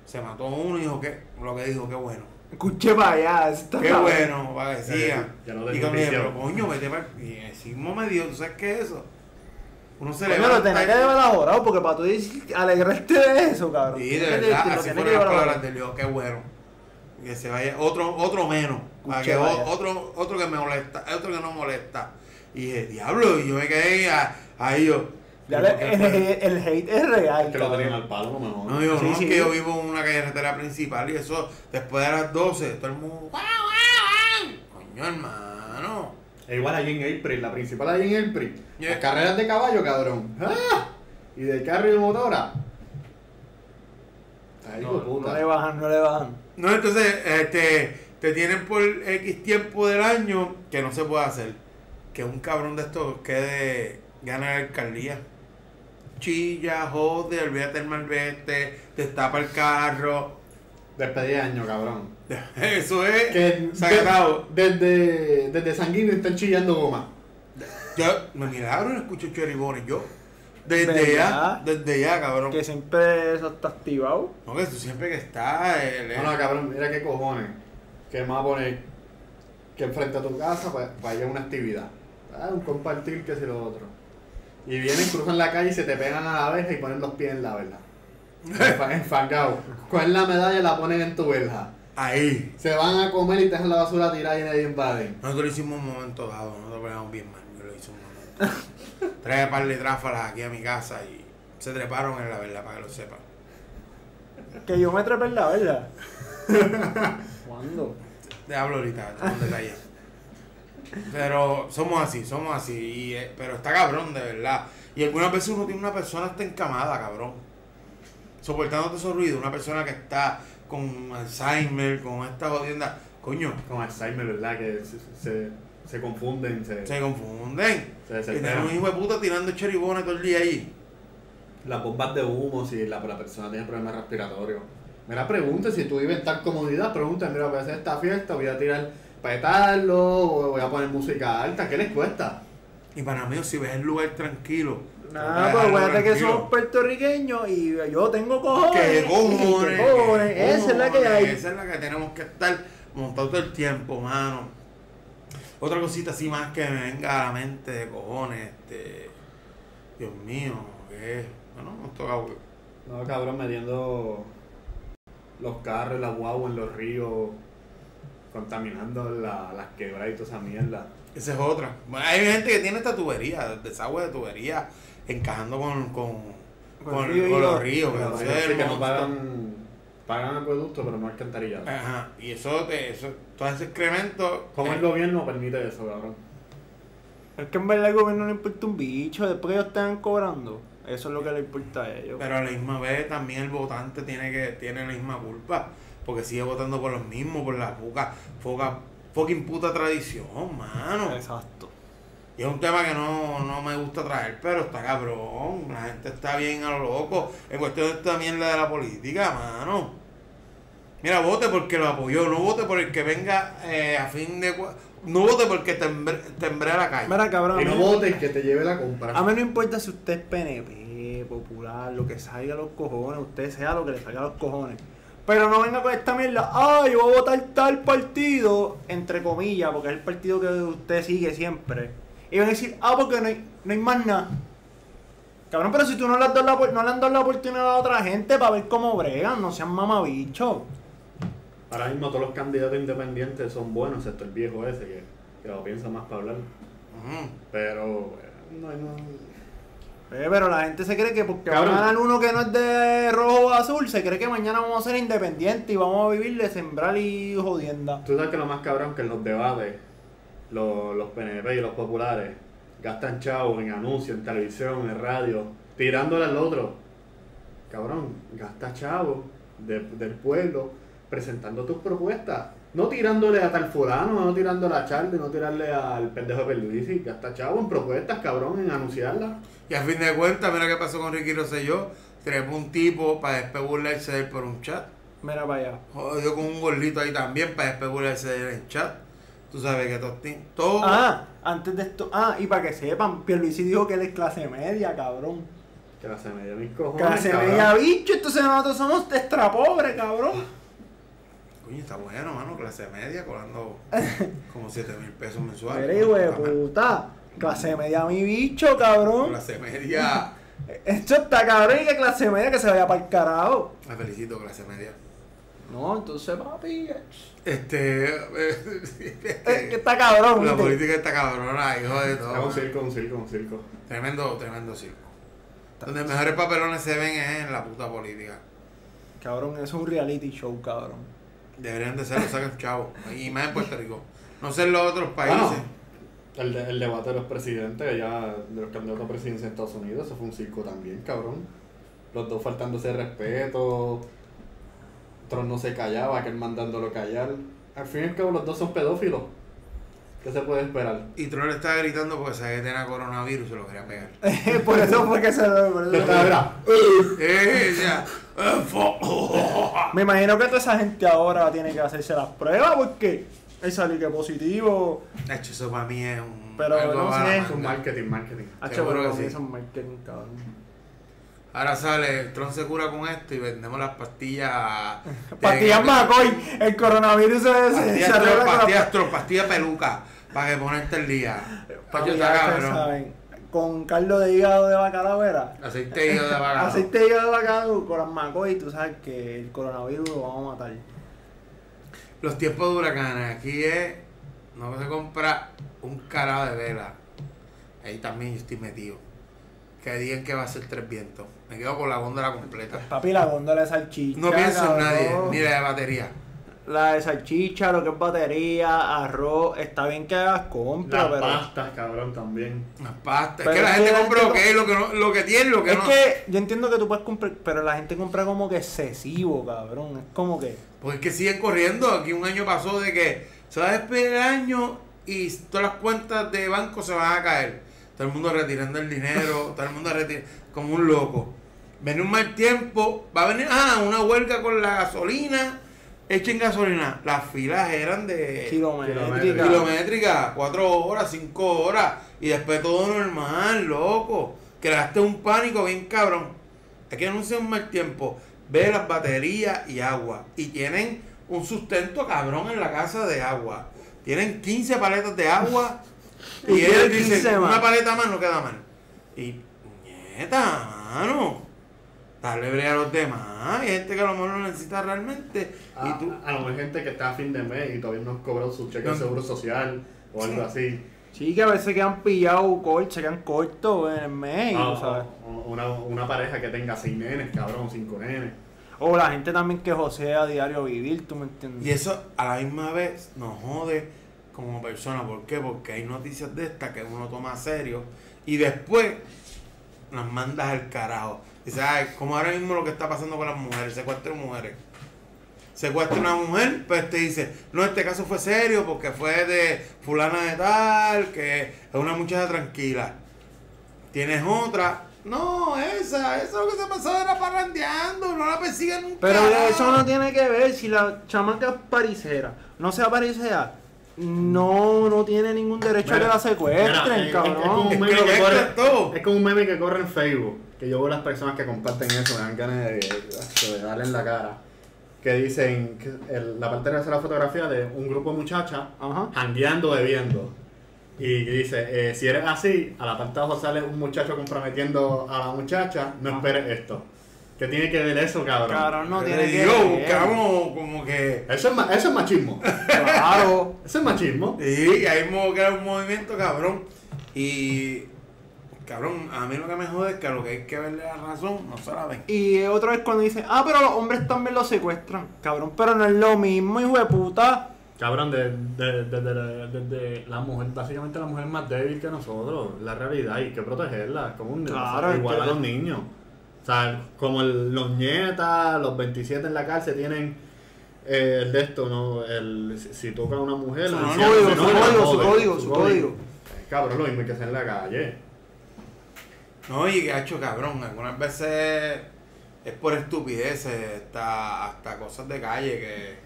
Se mató uno y dijo que, lo que dijo, qué bueno.
Escuche para allá. está
Qué bueno, para que
Ya,
siga.
ya lo
y cuando dije,
desnotició.
pero coño, vete para. Y el me dio, ¿tú sabes qué es eso? Uno se
lo
levanta
tenés
y-
que llevar ahorrado, porque para tú decir- alegrarte de eso, cabrón.
Sí, de
que-
verdad,
te
así fueron
que
las palabras de Dios, qué bueno. Que se vaya otro, otro menos. Para que otro, otro que me molesta, otro que no molesta. Y dije, diablo, y yo me quedé a- ahí yo.
Ya
pero
le-
¿qué
el, hate es real.
Que lo tenían al palo, lo mejor.
No, yo
Sí,
no,
sí.
que yo vivo en una carretera principal y eso después de las 12, todo el mundo. Coño, hermano.
E igual allí en April, la principal allí en April.
Yeah.
Las carreras de caballo, cabrón. ¡Ah! Y de carro y de motora. Ay, de
No
puta.
le bajan, no le bajan.
No, entonces, este, te tienen por X tiempo del año que no se puede hacer. Que un cabrón de estos quede, gane la alcaldía. Chilla, jode, olvídate el malvete, destapa el carro.
Despedí de año, cabrón. [LAUGHS]
Eso es
Que
sagrado.
de- desde, desde Sanguíneo están chillando goma.
Yo me milagro no escucho choribones yo. Desde
¿Verdad?
ya, desde ya, cabrón.
Que siempre eso está activado.
No, que tú siempre que estás. el-
No, no, cabrón, mira qué cojones. Que me va a poner que enfrente a tu casa para vaya una actividad. Ah, un compartir que si lo otro. Y vienen, cruzan la calle y se te pegan a la verja y ponen los pies en la verja. Enfa- Enfangado. Cogen la medalla y la ponen en tu verja.
Ahí.
Se van a comer y te dejan la basura tirada y nadie invade.
Nosotros lo hicimos un momento dado, nosotros peleamos bien mal, yo lo hice un momento. Trae par de tráfalas aquí a mi casa y se treparon en la verdad, para que lo sepan.
Que yo me trepé en la verdad. [LAUGHS] ¿Cuándo?
Te hablo ahorita, te un detalle. Pero somos así, somos así. y, eh, pero está cabrón, de verdad. Y algunas veces uno tiene una persona hasta encamada, cabrón. Soportándote esos ruidos. Una persona que está con Alzheimer, con esta jodienda. Coño,
Con Alzheimer, ¿verdad? Que se, se, se confunden, se,
se confunden.
se
Y tenemos un hijo de puta tirando cheribones todo el día ahí.
Las bombas de humo, si la, la persona tiene problemas respiratorios. Mira, pregunta si tú vives en tal comodidad, pregunta, mira, voy a hacer esta fiesta, voy a tirar petarlo, o voy a poner música alta, ¿qué les cuesta?
Y para mí, si ves el lugar tranquilo.
Nada, pues acuérdate que somos puertorriqueños y yo tengo cojones.
¿Qué
y
cojones?
qué cojones.
¿Qué
Esa es la que hay.
Esa es la que tenemos que estar montados todo el tiempo, mano. Otra cosita así más que me venga a la mente de cojones, este. Dios mío, ¿qué es? Bueno, nos toca.
No, cabrón, metiendo los carros y las guaguas en los ríos, contaminando la- las quebradas y toda esa mierda.
Esa es otra. Bueno, hay gente que tiene esta tubería, desagüe de tubería, encajando con, con,
Con
con,
el río y
con los ríos. que
no pagan, pagan acueducto, pero no alcantarillado.
Ajá, y eso, te- eso, todo ese excremento.
¿Cómo
eh,
el gobierno permite eso, cabrón?
Es que en verdad al gobierno no le importa un bicho, después que ellos están cobrando. Eso es lo que le importa a ellos.
Pero a la misma vez también el votante tiene que tiene la misma culpa. Porque sigue votando por los mismos, por la poca, poca, fucking puta tradición, mano.
Exacto.
Y es un tema que no, no me gusta traer, pero está cabrón. La gente está bien a lo loco. En cuestión de esta mierda de la política, mano. Mira, vote porque lo apoyó, no vote por el que venga eh, a fin de... No vote porque tembre, tembre a la calle.
Mira, cabrón.
Y no
mí-
votes que te lleve la compra.
A mí no importa si usted es PNP, popular, lo que salga a los cojones, usted sea lo que le salga a los cojones. Pero no venga con esta mierda, ay, yo voy a votar tal partido, entre comillas, porque es el partido que usted sigue siempre. Y van a decir, ah, porque no hay, no hay más nada. Cabrón, pero si tú no le, has dado la, no le han dado la oportunidad a otra gente para ver cómo bregan, no sean mamabichos.
Ahora mismo todos los candidatos independientes son buenos, excepto el viejo ese que, que lo piensa más para hablar. Pero eh, no, no,
pero la gente se cree que porque
Cabrón.
va a ganar uno que no es de rojo o azul, se cree que mañana vamos a ser independientes y vamos a vivir de sembrar y jodienda.
Tú sabes que lo más cabrón que en los debates, los, los PNP y los populares gastan chavos en anuncios, en televisión, en radio, tirándole al otro. Cabrón, gasta chavos de- del pueblo presentando tus propuestas. No tirándole a tal fulano, no tirándole a Charlie, no tirarle al pendejo de Perluisi. Gasta chavos en propuestas, cabrón, en anunciarlas.
Y a fin de cuentas, mira qué pasó con Ricky Rosselló. Trepó un tipo para después burlarse de él por un chat.
Mira para allá.
Jodió con un gordito ahí también para después burlarse de él en chat. Tú sabes que Tostín, todo.
Ah, antes de esto. Ah, y para que sepan, Pierluisi dijo que él es clase media, cabrón.
Que la se me dio mis cojones.
Clase
cabrón.
media, bicho. Entonces nosotros somos extra pobres, cabrón.
Coño, está bueno, mano. Clase media, cobrando [LAUGHS] como 7 mil pesos mensuales.
Mira, hijo de
Está mal.
puta. Clase media, mi bicho, cabrón.
Clase media. [LAUGHS]
Esto está cabrón y que clase media que se vaya para el carajo.
Me felicito, clase media.
No, entonces, papi.
Este. [LAUGHS]
que está cabrón,
la política está cabrona, hijo de
Es
todo.
un circo, un circo, un circo.
Tremendo, tremendo circo. Donde mejores papelones se ven es en la puta política.
Cabrón, eso es un reality show, cabrón.
Deberían de ser los sacan chavos. Y más en Puerto Rico. No ser los otros países.
Bueno, el, de- el debate de los presidentes, ya de los candidatos a presidencia en Estados Unidos, eso fue un circo también, cabrón. Los dos faltándose respeto, Trump no se callaba, aquel mandándolo callar. al fin y al cabo los dos son pedófilos. ¿Qué se puede esperar?
Y Troll estaba gritando porque sabía que tenía coronavirus y se lo quería pegar. [LAUGHS]
por eso fue que se por eso- [LAUGHS]
Eh,
Me imagino que toda esa gente ahora tiene que hacerse las pruebas porque él salió que positivo.
Nacho, eso para mí es un.
Pero
algo
no sé.
es un marketing, marketing.
Hacho,
Seguro
pero
que sí.
son marketing, cabrón.
Ahora sale, Tron se cura con esto y vendemos las pastillas. [LAUGHS]
Pastillas McCoy, el coronavirus se, se, se
Pastillas
arregla
Tron, pastillas Tron, pastillas peluca. Para que ponerte el día.
Saben, Con caldo de hígado de bacalao era.
Aceite de hígado de bacalao. [LAUGHS]
Aceite de hígado de bacalao con las McCoy, tú sabes que el coronavirus lo vamos a matar.
Los tiempos de huracanes. Aquí es. No se compra un carajo de vela. Ahí también yo estoy metido. Que digan que va a ser tres vientos. Me quedo con la góndola completa.
Papi, la góndola de salchicha.
No pienso en nadie, ni la de batería.
La de salchicha, lo que es batería, arroz. Está bien que hagas compra,
Las
pero.
pastas, cabrón, también.
Las pastas.
Pero
es que la
es
gente
que
compra
gente
lo que es, lo que, no, lo que tiene, lo que
Es
no.
que yo entiendo que tú puedes comprar, pero la gente compra como que excesivo, cabrón. Es como que.
Pues es que siguen corriendo. Aquí un año pasó de que se va a despedir el año y todas las cuentas de banco se van a caer. Todo el mundo retirando el dinero, todo el mundo retirando como un loco. Viene un mal tiempo, va a venir, ah, una huelga con la gasolina. Echen gasolina. Las filas eran de
Kilométrica.
kilométricas, cuatro horas, cinco horas, y después todo normal, loco. Creaste un pánico bien cabrón. Aquí anuncian un mal tiempo. Ve las baterías y agua. Y tienen un sustento cabrón en la casa de agua. Tienen 15 paletas de agua. [LAUGHS] y
Y
él
tienen
dice,
15 más.
una paleta más no queda mal. Y, nieta, mano. Dale brea a los demás. Hay gente que a lo mejor lo necesita realmente.
A,
y tú,
a lo mejor gente que está a fin de mes y todavía no ha cobrado su cheque de seguro social o algo así.
Sí, que a veces quedan pillados, cortos, se quedan cortos en el mes,
Ah,
sabes.
una, una pareja que tenga seis nenes, cabrón, cinco nenes.
O la gente también que josea a diario vivir, tú me entiendes.
Y eso a la misma vez nos jode como persona. ¿Por qué? Porque hay noticias de estas que uno toma serio y después nos mandas al carajo. Dice, ay, como ahora mismo lo que está pasando con las mujeres, secuestro mujeres. Secuestra una mujer, pues te dice, no, este caso fue serio porque fue de fulana de tal, que es una muchacha tranquila. Tienes otra. No, esa, esa lo que se pasó era parrandeando, no la persiguen nunca.
Pero eso no tiene que ver si la chamaca es paricera, no sea paricera, no, no tiene ningún derecho a que la secuestren,
mira, es- es- es
cabrón.
como un
Es
meme
que
corre-. Es como un meme que corre en Facebook. Que yo veo las personas que comparten eso, me dan ganas de, de darle en la cara. Que dicen que el- la parte de la fotografía de un grupo de muchachas jangueando, bebiendo. Y dice, eh, si eres así, a la parte de abajo sale un muchacho comprometiendo a la muchacha, no esperes esto. ¿Qué tiene que ver eso, cabrón?
Cabrón, no
Yo
tiene que ver.
buscamos como que.
Eso es, ma- eso es machismo.
Claro. [LAUGHS]
Eso es machismo.
Sí, y ahí mismo queda un movimiento, cabrón. Y. Cabrón, a mí lo que me jode es que a lo que hay que verle la razón no se la ven.
Y otra vez cuando dicen, ah, pero los hombres también lo secuestran. Cabrón, pero no es lo mismo, hijo de puta.
Cabrón, desde de, de, de- de- de la mujer, básicamente la mujer más débil que nosotros, la realidad, hay que protegerla, como un
Claro,
o sea, igual
es
a
que-
los niños. O sea, como el- los nietas, los 27 en la cárcel tienen eh, el de esto, ¿no? El, si, si toca a una mujer,
Su código,
anciana,
su
no, la
código, su
joden,
código, su código.
Cabrón, lo mismo hay que hacer en la calle.
No, y que ha hecho cabrón. Algunas veces es por estupideces, hasta, hasta cosas de calle que,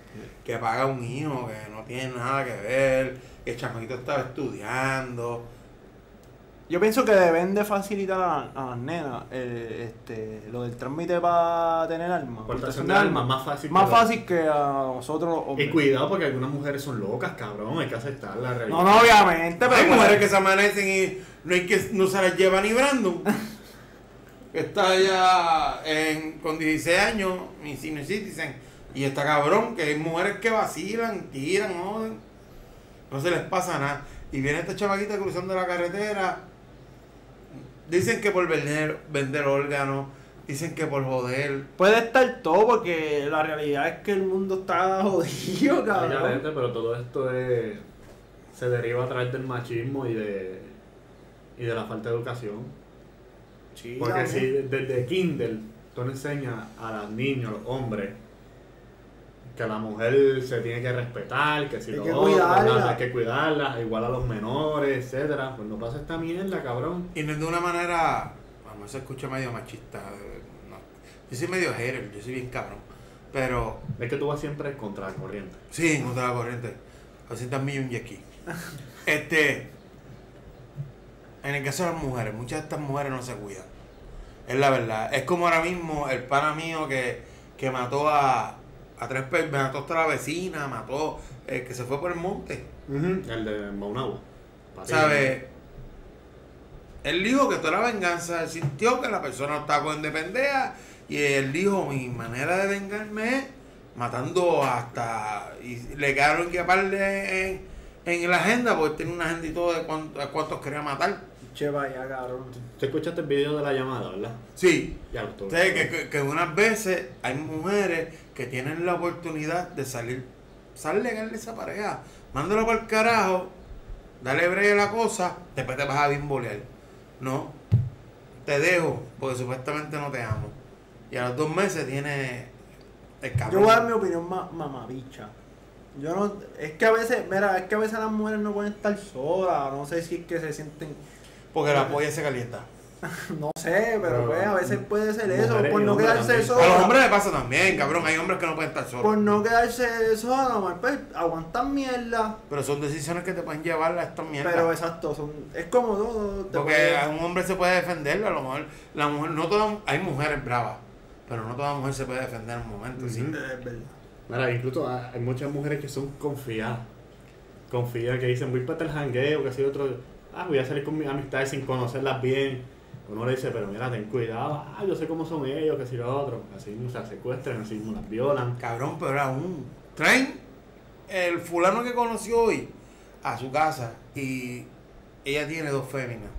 que paga un hijo, que no tiene nada que ver, que el chamaquito estaba estudiando.
Yo pienso que deben de facilitar a, a las nenas eh, este, lo del trámite para tener armas.
Portación de armas, más fácil.
Más
que-
fácil que a nosotros los
Y cuidado porque algunas mujeres son locas, cabrón, hay que aceptar la realidad.
No, no, obviamente, pero
Hay mujeres que se amanecen y no, hay que, no se las lleva ni Brandon. [LAUGHS] está ya en, con 16 años, mi senior citizen. Y está cabrón, que hay mujeres que vacilan, tiran, joden. No se les pasa nada. Y viene esta chamaquita cruzando la carretera. Dicen que por vender, vender órganos. Dicen que por joder.
puede estar todo porque la realidad es que el mundo está jodido, cabrón.
garete, pero todo esto es, se deriva a través del machismo y de, y de la falta de educación.
Sí,
Porque si desde Kindle tú le enseñas a los niños, a los hombres, que la mujer se tiene que respetar, que si
Hay
lo
que
otro,
cuidarla.
¿verdad? hay que cuidarla, igual a los menores, etcétera. Pues no pasa esta mierda, cabrón.
Y no es de una manera, vamos, se escucha medio machista. no. Yo soy medio hater, yo soy bien cabrón. Pero
Es que tú vas siempre contra la corriente.
Sí, contra la corriente. 200 millones y aquí. Este. En el caso de las mujeres, muchas de estas mujeres no se cuidan. Es la verdad. Es como ahora mismo el pana mío que, que mató a, a tres mató hasta la vecina, mató el que se fue por el monte.
El de Maunagua.
¿Sabes? Él dijo que toda la venganza, él sintió que la persona estaba con pendeja y él dijo, mi manera de vengarme es matando hasta... Y le quedaron que parle en, en la agenda, porque tiene una agenda y todo de cuántos, cuántos quería matar.
Che, vaya, cabrón.
¿Te escuchaste el video de la llamada, verdad?
Sí,
Ya lo
que, que, que unas veces hay mujeres que tienen la oportunidad de salir, sal legal de esa pareja, mándalo para el carajo, dale breve a la cosa, después te vas a bimbolear. No, te dejo porque supuestamente no te amo. Y a los dos meses tiene el
Yo
cabrón.
voy a dar mi opinión ma- mamabicha. Yo no, es que a veces, mira, es que a veces las mujeres no pueden estar solas, no sé si es que se sienten,
Porque la polla se calienta. [LAUGHS]
no sé, pero
Pero,
pues a veces puede ser eso,
mujeres
por no quedarse
también.
A los hombres le pasa también, cabrón. Hay hombres que no pueden estar solos.
Por no quedarse sola, nomás, pues aguantan mierda.
Pero son decisiones que te pueden llevar a esta mierda.
Pero exacto, son, es como todo.
Porque
puede-
a un hombre se puede defender, a lo mejor la mujer, no todas, hay mujeres bravas, pero no toda mujer se puede defender en un momento. ¿sí?
Ujú.
Es verdad.
Mira, incluso hay muchas mujeres que son confiadas. Confiadas, que dicen, voy para el jangueo, que si otro. Ah, voy a salir con mis amistades sin conocerlas bien. Uno le dice, pero mira, ten cuidado. Ah, yo sé cómo son ellos, que si lo otro. Así mismo se secuestran, así mismo las violan.
Cabrón, pero aún traen el fulano que conoció hoy a su casa y ella tiene dos féminas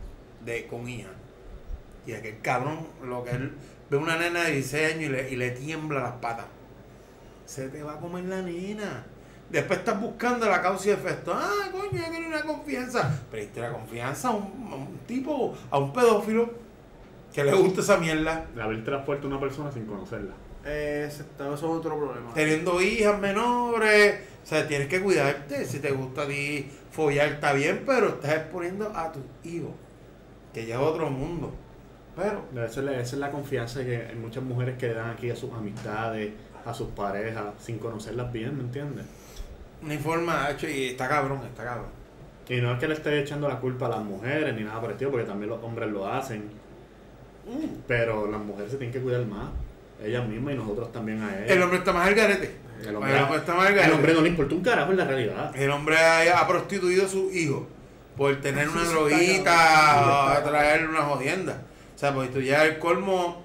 de con hija. Y aquel cabrón, lo que él ve una nena de 16 años y le, y le tiembla las patas. Se te va a comer la nena. Después estás buscando la causa y efecto. Ah, coño, yo quiero una confianza. Pero la confianza a un, a un tipo, a un pedófilo que le gusta esa mierda.
De haber transportado a una persona sin conocerla.
Eh, eso es otro problema.
teniendo hijas menores, o sea, tienes que cuidarte. Si te gusta a ti follar, está bien, pero estás exponiendo a tus hijos, que ya es otro mundo. Pero,
Esa es, la, esa es la confianza que hay muchas mujeres que le dan aquí a sus amistades, a sus parejas, sin conocerlas bien, ¿me entiendes?
Una forma, hecho, y está cabrón, está cabrón.
Y no es que le esté echando la culpa a las mujeres ni nada por el estilo, porque también los hombres lo hacen. Pero las mujeres se tienen que cuidar más, ellas mismas y nosotros también a ellas.
El hombre está más al garete.
El
El
hombre,
está más al
el hombre no le importa un carajo en la realidad.
El hombre ha, ha prostituido a su hijo por tener una
Eso está
droguita o traerle una jodienda. O sea, porque tú ya el colmo,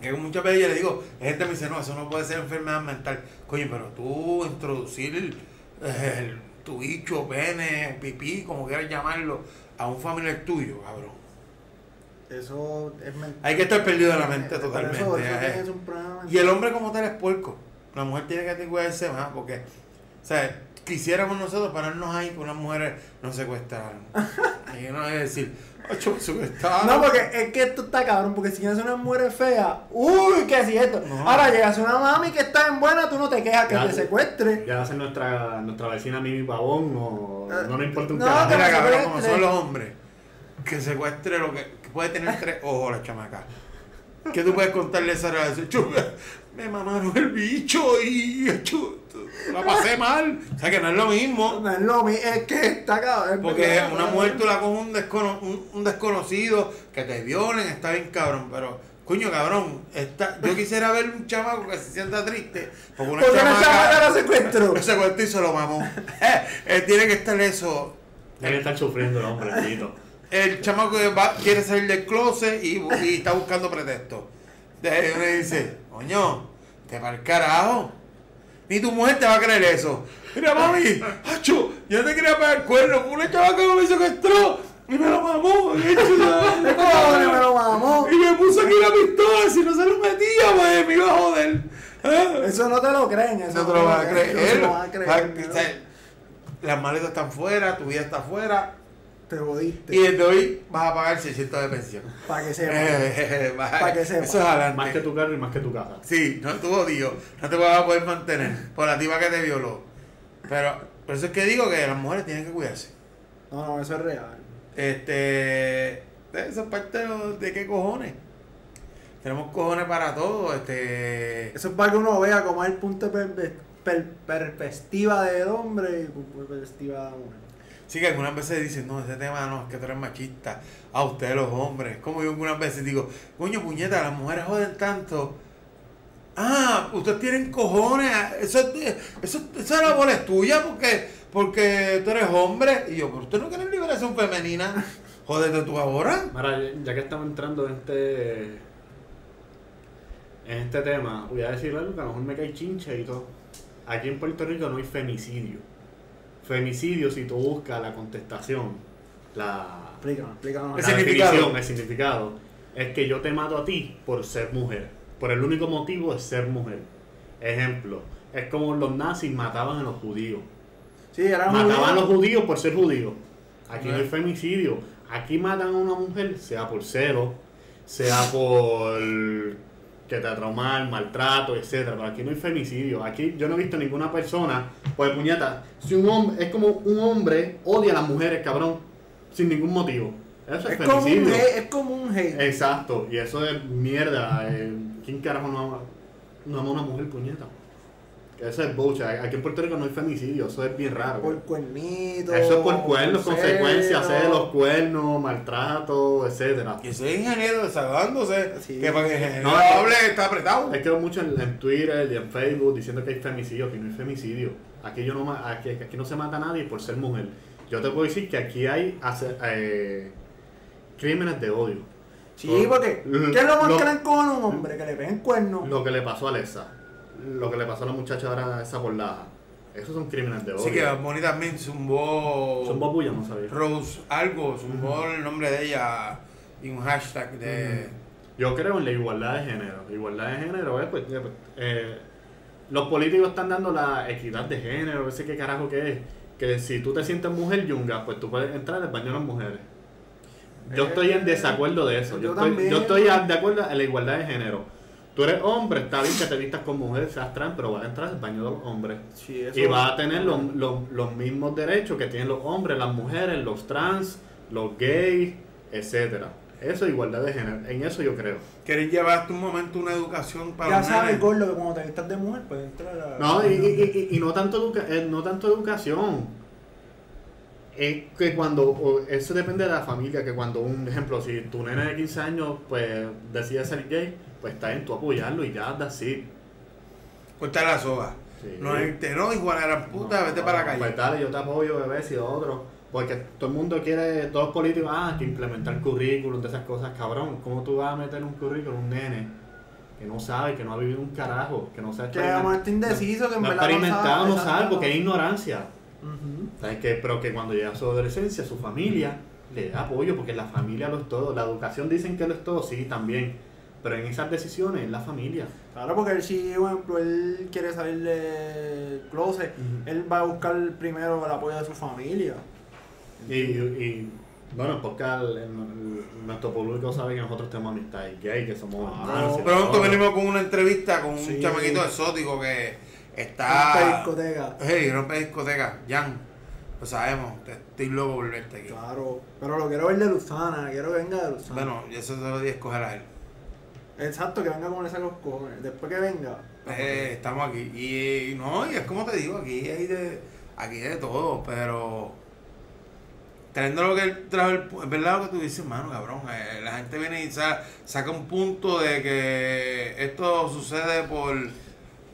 que muchas veces yo le digo, la gente me dice, no, eso no puede ser enfermedad mental. Coño, pero tú introducir eh, el- tu bicho, pene, pipí, como quieras llamarlo, a un familiar tuyo, cabrón.
Eso es mentira.
Hay que estar perdido de la mente totalmente.
Eso, eso
eh.
es un problema.
Y el hombre como tal es puerco. La mujer tiene que cuidarse más porque, o sea, quisiéramos nosotros pararnos ahí que unas mujeres nos secuestraran. [LAUGHS] y no es decir.
No, porque es que esto está cabrón, porque si quieres una mujer fea, uy, ¿qué es esto?
No.
Ahora llegas a una mami que está en buena, tú no te quejas que
Ya.
te secuestre.
Ya va a ser nuestra, nuestra vecina Mimi Pavón o
Eh,
no le importa un
no,
carajo.
Mira, cabrón, como son los hombres, que secuestre lo que, que puede tener tres ojos la chamaca. ¿Qué tú puedes contarle a esa relación? Me mamaron el bicho y la pasé mal. O sea que no es lo mismo.
No es lo mismo, es que está cabrón. es
Porque una mujer tú la coges un, descono- un, un desconocido que te violen, está bien cabrón, pero coño cabrón, está, yo quisiera ver un chamaco que se sienta triste porque una
Porque chamaca
chamaca
la secuestró.
lo secuestró y se lo mamó. Eh, tiene que estar eso.
Tiene que estar sufriendo el hombre.
El chamaco que va- quiere salir del closet y, y está buscando pretexto. De ahí uno dice, coño, te va el carajo. Ni tu mujer te va a creer eso. Mira, mami, acho, yo te quería pegar el cuerno. Una chamaca que me secuestró y me lo mamó. Y, [LAUGHS]
me lo mamó.
y me puso aquí la pistola. Si no se lo metía, pues me iba a joder. ¿Eh?
Eso no te lo creen, eso
No te lo vas a creer.
Eso no lo van a creer.
Las maletas están fuera, tu vida está fuera.
Te jodiste.
Y desde hoy vas a pagar 600 de pensión.
Para que sepa.
Eh, [LAUGHS] vas-
Pa' que sepa.
Eso es adelante.
Más que tu carro y más que tu casa.
Sí, no tú odio, no te vas a poder mantener por la tipa que te violó. Pero por eso es que digo que las mujeres tienen que cuidarse.
No, no, eso es real.
Este, eso es parte de, qué cojones. Tenemos cojones para todo, este.
Eso es para que uno vea cómo es el punto de per- per- perspectiva del hombre y perspectiva de la mujer.
Sí que algunas veces dicen, no, ese tema no, es que tú eres machista. A ustedes los hombres. Como yo algunas veces digo, coño puñeta, las mujeres joden tanto. Ah, ustedes tienen cojones. Eso, es- eso, esa labor es tuya porque, porque tú eres hombre. Y yo, pero usted no quiere liberación femenina. Jódete tú ahora.
Mira, ya que estamos entrando en este en este tema, voy a decir algo que a lo mejor me cae chincha y todo. Aquí en Puerto Rico no hay femicidio. Femicidio, si tú buscas la contestación, la,
Explícanos, explícanos.
El
la
significado.
el significado, es que yo te mato a ti por ser mujer. Por el único motivo de ser mujer. Ejemplo, es como los nazis mataban a los judíos.
Sí, era un
Mataban a los
judío.
judíos por ser judíos. Aquí no hay femicidio. Aquí matan a una mujer, sea por celo, sea por que te trauman, maltrato, etcétera. Pero aquí no hay femicidio. Aquí yo no he visto ninguna persona, pues puñeta, si un hombre, es como un hombre odia a las mujeres, cabrón, sin ningún motivo. Eso es,
Es como, un
femicidio.
hate, es como un hate.
Exacto, y eso es mierda. eh, ¿Quién carajo no ama, no ama a una mujer puñeta? Eso es bucha. Aquí en Puerto Rico no hay femicidio, eso es bien raro.
por cuernito.
Eso es por cuernos,
por
consecuencias,
celo.
celos, cuernos, maltrato, etcétera.
Que soy ingeniero desahogándose.
Sí.
Que para que
No, que-
hable está apretado.
Es que veo mucho en, en Twitter y en Facebook diciendo que hay femicidio, aquí no hay femicidio. Aquí, yo no, ma- aquí, aquí no se mata a nadie por ser mujer. Yo te puedo decir que aquí hay hace- eh, crímenes de odio.
Sí, porque
Lo-
¿qué es lo más que a un hombre? Que le peguen cuernos.
Lo que le pasó a Alexa, lo que le pasó a la muchacha ahora esa por esos son crímenes de odio.
Así que Bunny también zumbó.
Son babuya, no sabía.
Rose algo, zumbó el nombre de ella y un hashtag de.
Yo creo en la igualdad de género. Igualdad de género, eh, pues, eh, eh, los políticos están dando la equidad de género, ese qué carajo que es. Que si tú te sientes mujer yunga, pues tú puedes entrar al baño de las mujeres. Yo
Eh,
estoy en desacuerdo de eso.
yo
Yo, estoy,
también.
yo estoy de acuerdo en la igualdad de género. Tú eres hombre, está bien que te vistas como mujer, seas trans, pero vas a entrar al baño de los hombres.
Sí, eso-
Y vas a tener los, los- los mismos derechos que tienen los hombres, las mujeres, los trans, los gays, etcétera. Eso es igualdad de género. En eso yo creo.
Quieren llevarte un momento una educación para
Ya sabes, gordo, que cuando te vistas de mujer, pues entra la.
No, y, y- y- y no, tanto educa- eh, no tanto educación. Es que cuando, o eso depende de la familia, que cuando un ejemplo, si tu nene de 15 años pues decide ser gay, pues está en tu apoyarlo y ya, así.
Cortar la soga.
Sí.
No no, igual a la puta, vete para la calle.
Pues dale, yo te apoyo, bebé, si otro. Porque todo el mundo quiere, todos los políticos, ah, que implementar currículum de esas cosas, cabrón. ¿Cómo tú vas a meter un currículum un nene que no sabe, que no ha vivido un carajo, que no sabe
Que a lo mejor está indeciso, que en
no
verdad
experimentado, no sabe, porque es ignorancia.
Ujú.
¿Sabes qué? Pero que cuando llega a su adolescencia, su familia le da apoyo, porque la familia lo es todo. La educación dicen que lo es todo, sí, también. Pero en esas decisiones es la familia.
Claro, porque él, si, por ejemplo, él quiere salir del closet, él va a buscar primero el apoyo de su familia.
Y, y bueno, porque el- el- nuestro público sabe que nosotros tenemos amistades gay, que somos
Ah,
hermanos y
Pronto venimos con una entrevista con un chamaquito exótico que está.
discoteca.
Hey, rompe discoteca, Jan. Lo sabemos, te- estoy loco por verte aquí.
Claro, pero lo quiero ver de Luzana, quiero que venga de Luzana.
Bueno, y eso se lo di a escoger a él.
Exacto, que venga con esa los cojones. Después que venga.
Eh, estamos aquí. Y, y no, y es como te digo, aquí hay de, aquí hay de todo, pero trayendo lo que él trajo, es verdad lo que tú dices, mano, cabrón. eh, la gente viene y sa- saca un punto de que esto sucede por,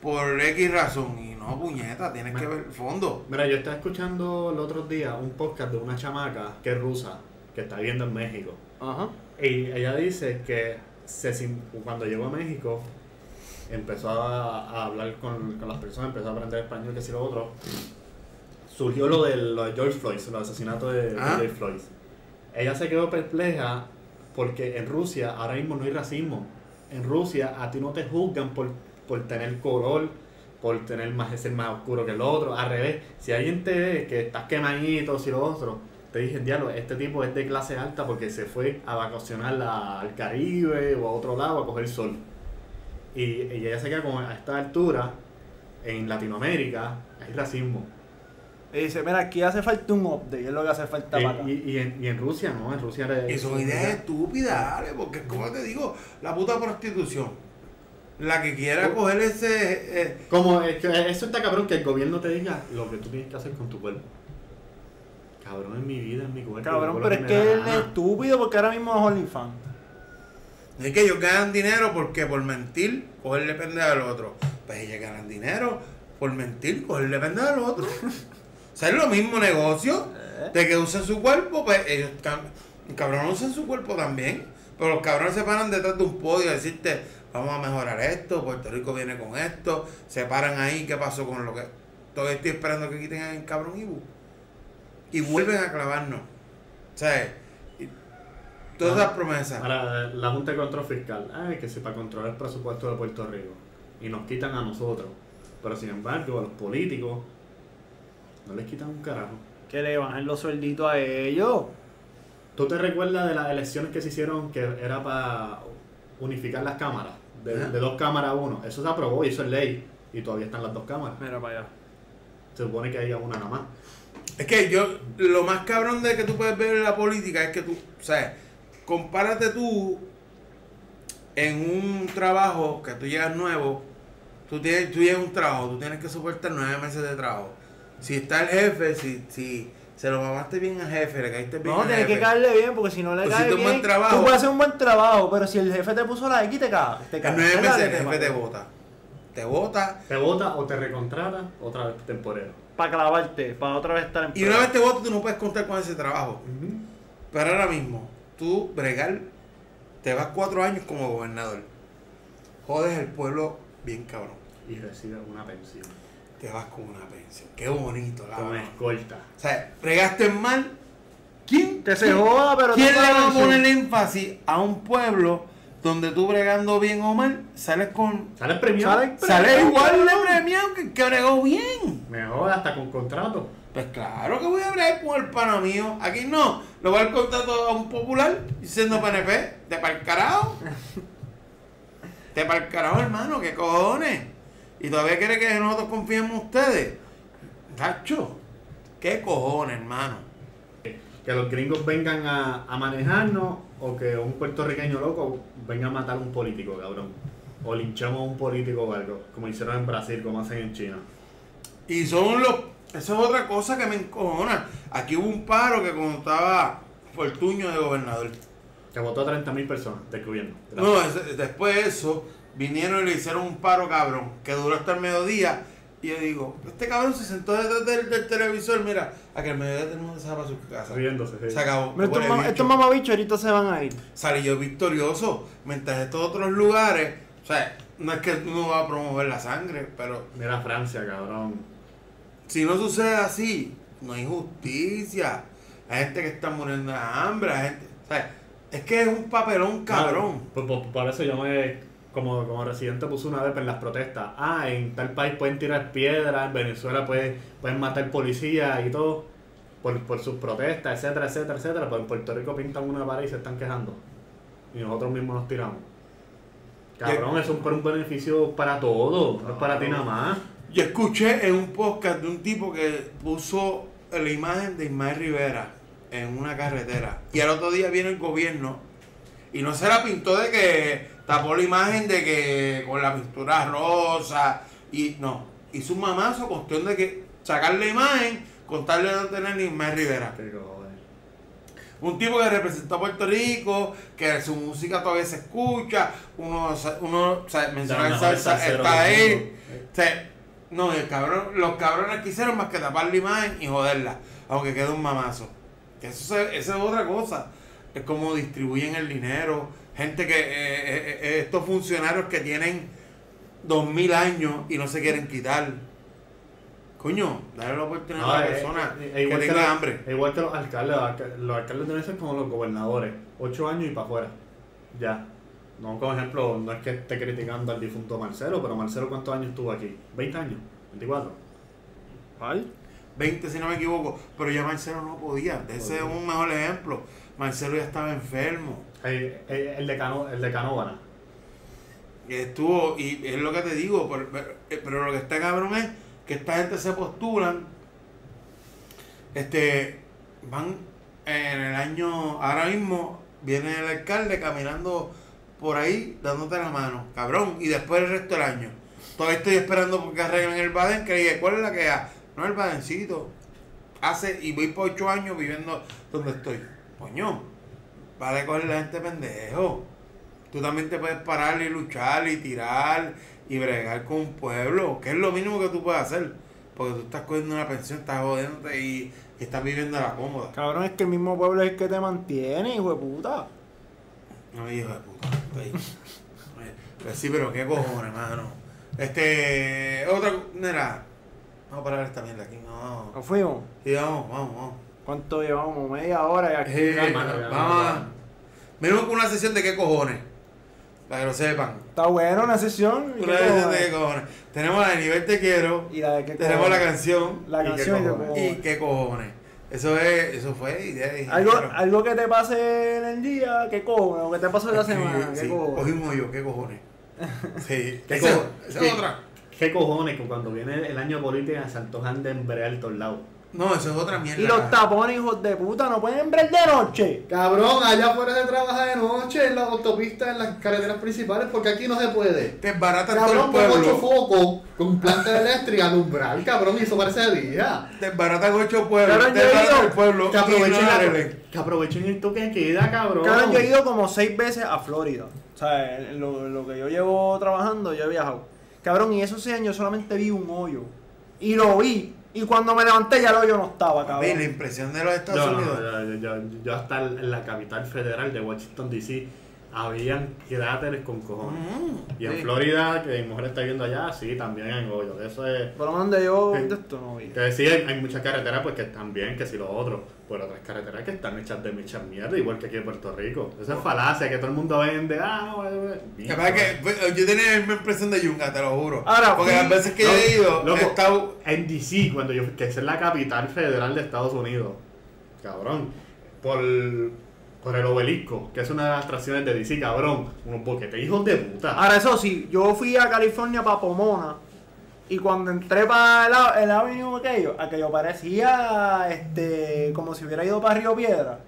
por X razón. Y no, puñeta, tienes que ver el fondo.
Mira, yo estaba escuchando el otro día un podcast de una chamaca que es rusa, que está viviendo en México.
Ajá.
Y ella dice que se, cuando llegó a México empezó a, a hablar con, con las personas, empezó a aprender español, que si lo otro. Surgió lo, del, lo de George Floyd, el asesinato de, de
Ah.
George Floyd. Ella se quedó perpleja porque en Rusia ahora mismo no hay racismo. En Rusia a ti no te juzgan por, por tener color, por tener más ser más oscuro que el otro. Al revés, si alguien te ve que estás quemadito, si lo otro, te dije, diablo, este tipo es de clase alta porque se fue a vacacionar al Caribe o a otro lado a coger sol. Y, y ella se queda como a esta altura, en Latinoamérica, hay racismo.
Y dice, mira, aquí hace falta un update, es lo que hace falta
Y,
para
y- y en, y en Rusia, ¿no? En Rusia era-
Y son ideas estúpidas, dale, porque como te digo, la puta prostitución. La que quiera
Oh.
coger ese. eh,
Como es que eso está cabrón que el gobierno te diga lo que tú tienes que hacer con tu cuerpo. Cabrón, es mi vida, es mi cuerpo.
Cabrón, pero es que él es estúpido porque ahora mismo es OnlyFans.
es que ellos ganan dinero porque por mentir, cogerle pendejo al otro. Pues ellos ganan dinero por mentir, cogerle pendejo al otro. [LAUGHS] o sea, es lo mismo negocio de que usen su cuerpo, pues ellos cabrón usan su cuerpo también. Pero los cabrones se paran detrás de un podio a decirte, vamos a mejorar esto, Puerto Rico viene con esto, se paran ahí, ¿qué pasó con lo que? Todavía estoy esperando que quiten el cabrón Ibu. Y vuelven a clavarnos. O sea, y todas esas promesas.
Ahora, la Junta de Control Fiscal, ay, que si para controlar el presupuesto de Puerto Rico. Y nos quitan a nosotros. Pero sin embargo, a los políticos no les quitan un carajo.
Que le bajen los suelditos a ellos.
¿Tú te recuerdas de las elecciones que se hicieron que era para unificar las cámaras? De, dos cámaras a uno. Eso se aprobó y eso es ley. Y todavía están las dos cámaras.
Mira para allá.
Se supone que haya una nada más.
Es que yo, lo más cabrón de que tú puedes ver en la política es que tú, o sea, compárate tú en un trabajo que tú llegas nuevo, tú, tienes, tú llegas un trabajo, tú tienes que soportar nueve meses de trabajo. Si está el jefe, si, si se lo mamaste bien al jefe, le caíste bien
No,
al
tienes
jefe.
que caerle bien porque si no le
Pues
cae
hiciste un
bien,
buen trabajo.
tú puedes hacer un buen trabajo, pero si el jefe te puso la X te cagas. Te
En nueve meses el jefe te vota. Te vota.
Te vota o te recontrata otra vez temporero.
Para clavarte, para otra vez estar en
Y una vez te vota, tú no puedes contar con ese trabajo. Pero ahora mismo, tú, bregar, te vas cuatro años como gobernador. Jodes el pueblo bien cabrón.
Y recibe una pensión.
Te vas con una pensión. Qué bonito, la
Con escolta.
O sea, bregaste mal. ¿Quién,
Que se
quién-
joda, pero
¿quién le va a poner énfasis a un pueblo donde tú bregando bien o mal sales con.
¿Sales premiado?
Sales-
igual de premiado que que bregó bien.
Mejor hasta con contrato.
Pues claro que voy a bregar con el pana mío. Aquí no. Lo voy a dar contrato a un popular siendo PNP. De pa'l carajo. Pa'l carajo, hermano. ¿Qué cojones? Y todavía quiere que nosotros confiemos en ustedes. Tacho. ¿Qué cojones, hermano?
Que los gringos vengan a, a manejarnos o que un puertorriqueño loco venga a matar a un político, cabrón. O linchamos a un político o algo, como hicieron en Brasil, como hacen en China.
Y son los. Eso es otra cosa que me encojona. Aquí hubo un paro que cuando estaba Fortuño de gobernador.
Que votó a 30.000 personas del gobierno.
No, después de eso, vinieron y le hicieron un paro cabrón, que duró hasta el mediodía. Y yo digo, este cabrón se sentó detrás del, del televisor, mira, a que el mediodía tenemos que para su casa.
Riéndose, sí.
Se acabó.
Estos, estos mamabichos ahorita se van a ir.
Salí yo victorioso, mientras estos otros lugares, o sea, no es que uno va a promover la sangre, pero
Mira Francia, cabrón.
si no sucede así, no hay justicia. Hay gente que está muriendo de hambre, hay gente, o sea, es que es un papelón cabrón.
Por, por- por eso yo me, como, como residente puse una vez en las protestas. Ah, en tal país pueden tirar piedras, en Venezuela pueden, pueden matar policías y todo. Por, por sus protestas, etcétera, etcétera, etcétera. Pero en Puerto Rico pintan una pared y se están quejando. Y nosotros mismos nos tiramos. Cabrón, eso es un beneficio para todos, no es para ti nada más.
Yo escuché en un podcast de un tipo que puso la imagen de Ismael Rivera en una carretera. Y al otro día viene el gobierno y no se la pintó de que tapó la imagen de que con la pintura rosa y no. Hizo un mamazo cuestión de que sacar la imagen, contarle no tener ni Ismael Rivera.
Cojones.
Un tipo que representó a Puerto Rico, que su música todavía se escucha, uno, uno o sea,
los mejores
salsa está ahí. O sea, no, el cabrón, los cabrones quisieron más que tapar la imagen y joderla, aunque quede un mamazo. Que eso, se- eso es otra cosa. Es como distribuyen el dinero. Gente que, eh, eh, eh, estos funcionarios que tienen dos mil años y no se quieren quitar. Coño, dale la oportunidad
No,
a la
eh,
persona
eh,
que
igual
tenga
los-
hambre.
Igual que los alcaldes, los alca- los alcaldes deben ser como los gobernadores, ocho años y para afuera. Ya. No, como ejemplo, no es que esté criticando al difunto Marcelo, pero Marcelo, ¿cuántos años estuvo aquí? ¿20 años? ¿24?
¿Cuál?
20 si no me equivoco, pero ya Marcelo no podía. Ese es un mejor ejemplo. Marcelo ya estaba enfermo.
El, de
estuvo, y es lo que te digo, pero, pero- pero lo que está cabrón es que esta gente se postulan, este, van en el año, ahora mismo viene el alcalde caminando por ahí dándote la mano, cabrón, y después el resto del año. Todavía estoy esperando porque arreglen el Baden, que dije, ¿cuál es la que hay? No el Badencito. Hace, y voy por ocho años viviendo donde estoy. Coño, para de coger la gente pendejo. Tú también te puedes parar y luchar y tirar y bregar con un pueblo, que es lo mínimo que tú puedes hacer. Porque tú estás cogiendo una pensión, estás jodiéndote y, y estás viviendo a la cómoda.
Cabrón, es que el mismo pueblo es el que te mantiene, hijo de puta.
No, hijo de puta. estoy- Pues sí, pero qué cojones, hermano. Este, otra, mira, vamos a parar esta mierda aquí, no.
¿Nos fuimos?
Sí, vamos, vamos, vamos.
¿Cuánto llevamos? Media hora y aquí.
Calma,
vamos. Venimos con una sesión de qué cojones, para que lo sepan.
Está bueno una sesión. ¿y
Una sesión de
cojones?
qué cojones. Tenemos la de nivel te quiero,
Y la de qué
tenemos la
cojones.
canción
La
¿Y qué
canción y qué
cojones?
cojones.
y qué cojones. Eso es, eso fue idea de
Algo, algo que te pase en el día, ¿qué cojones? O que te pasó en la semana, ¿qué
Sí,
cojones?
cogimos yo, qué cojones. [LAUGHS] Sí,
¿Qué
esa,
co-
esa es otra.
¿Qué cojones que cuando viene el año político se antojan de embrear todos lados?
No, eso es otra mierda.
Y los tapones, hijos de puta, no pueden ver de noche.
Cabrón, allá afuera se trabaja de noche en las autopistas, en las carreteras principales, porque aquí no se puede.
Te baratan todo
Cabrón,
el
con
pueblo.
ocho focos, con planta eléctrica, alumbrar, cabrón, y eso parece de día.
Te baratan ocho pueblos.
Cabrón,
te el pueblo.
Que
y
aprovechen,
no
la- que aprovechen el toque de queda, cabrón.
Cabrón, yo he ido como seis veces a Florida. O sea, en lo, en lo que yo llevo trabajando, yo he viajado. Cabrón, y esos seis años solamente vi un hoyo. Y lo vi. Y cuando me levanté ya el hoyo no estaba,
Ve, la
cabrón.
impresión de los Estados
no,
Unidos.
yo, yo, yo- yo hasta en la capital federal de Washington DC habían cráteres con cojones.
Mm,
Y en
sí.
Florida, que mi mujer está viendo allá, sí, también hay hoyos. Eso es.
Por lo menos donde yo de esto no vi.
Que sí, hay, hay muchas carreteras pues que están bien, que si los otros, pero otras carreteras que están hechas de mucha mierda, igual que aquí en Puerto Rico. Esa es falacia que todo el mundo vende, ah, no, eh,
Que pues, yo tenía la misma impresión de Yunga, te lo juro.
Ahora,
Porque las veces que
No,
yo he ido,
loco.
he estado.
En DC, cuando yo que esa es la capital federal de Estados Unidos, cabrón, por, por el obelisco, que es una de las atracciones de DC, cabrón, unos boquetes hijos de puta.
Ahora, eso sí, yo fui a California para Pomona. Y cuando entré para el, el avenue aquello, aquello parecía este como si hubiera ido para Río Piedra.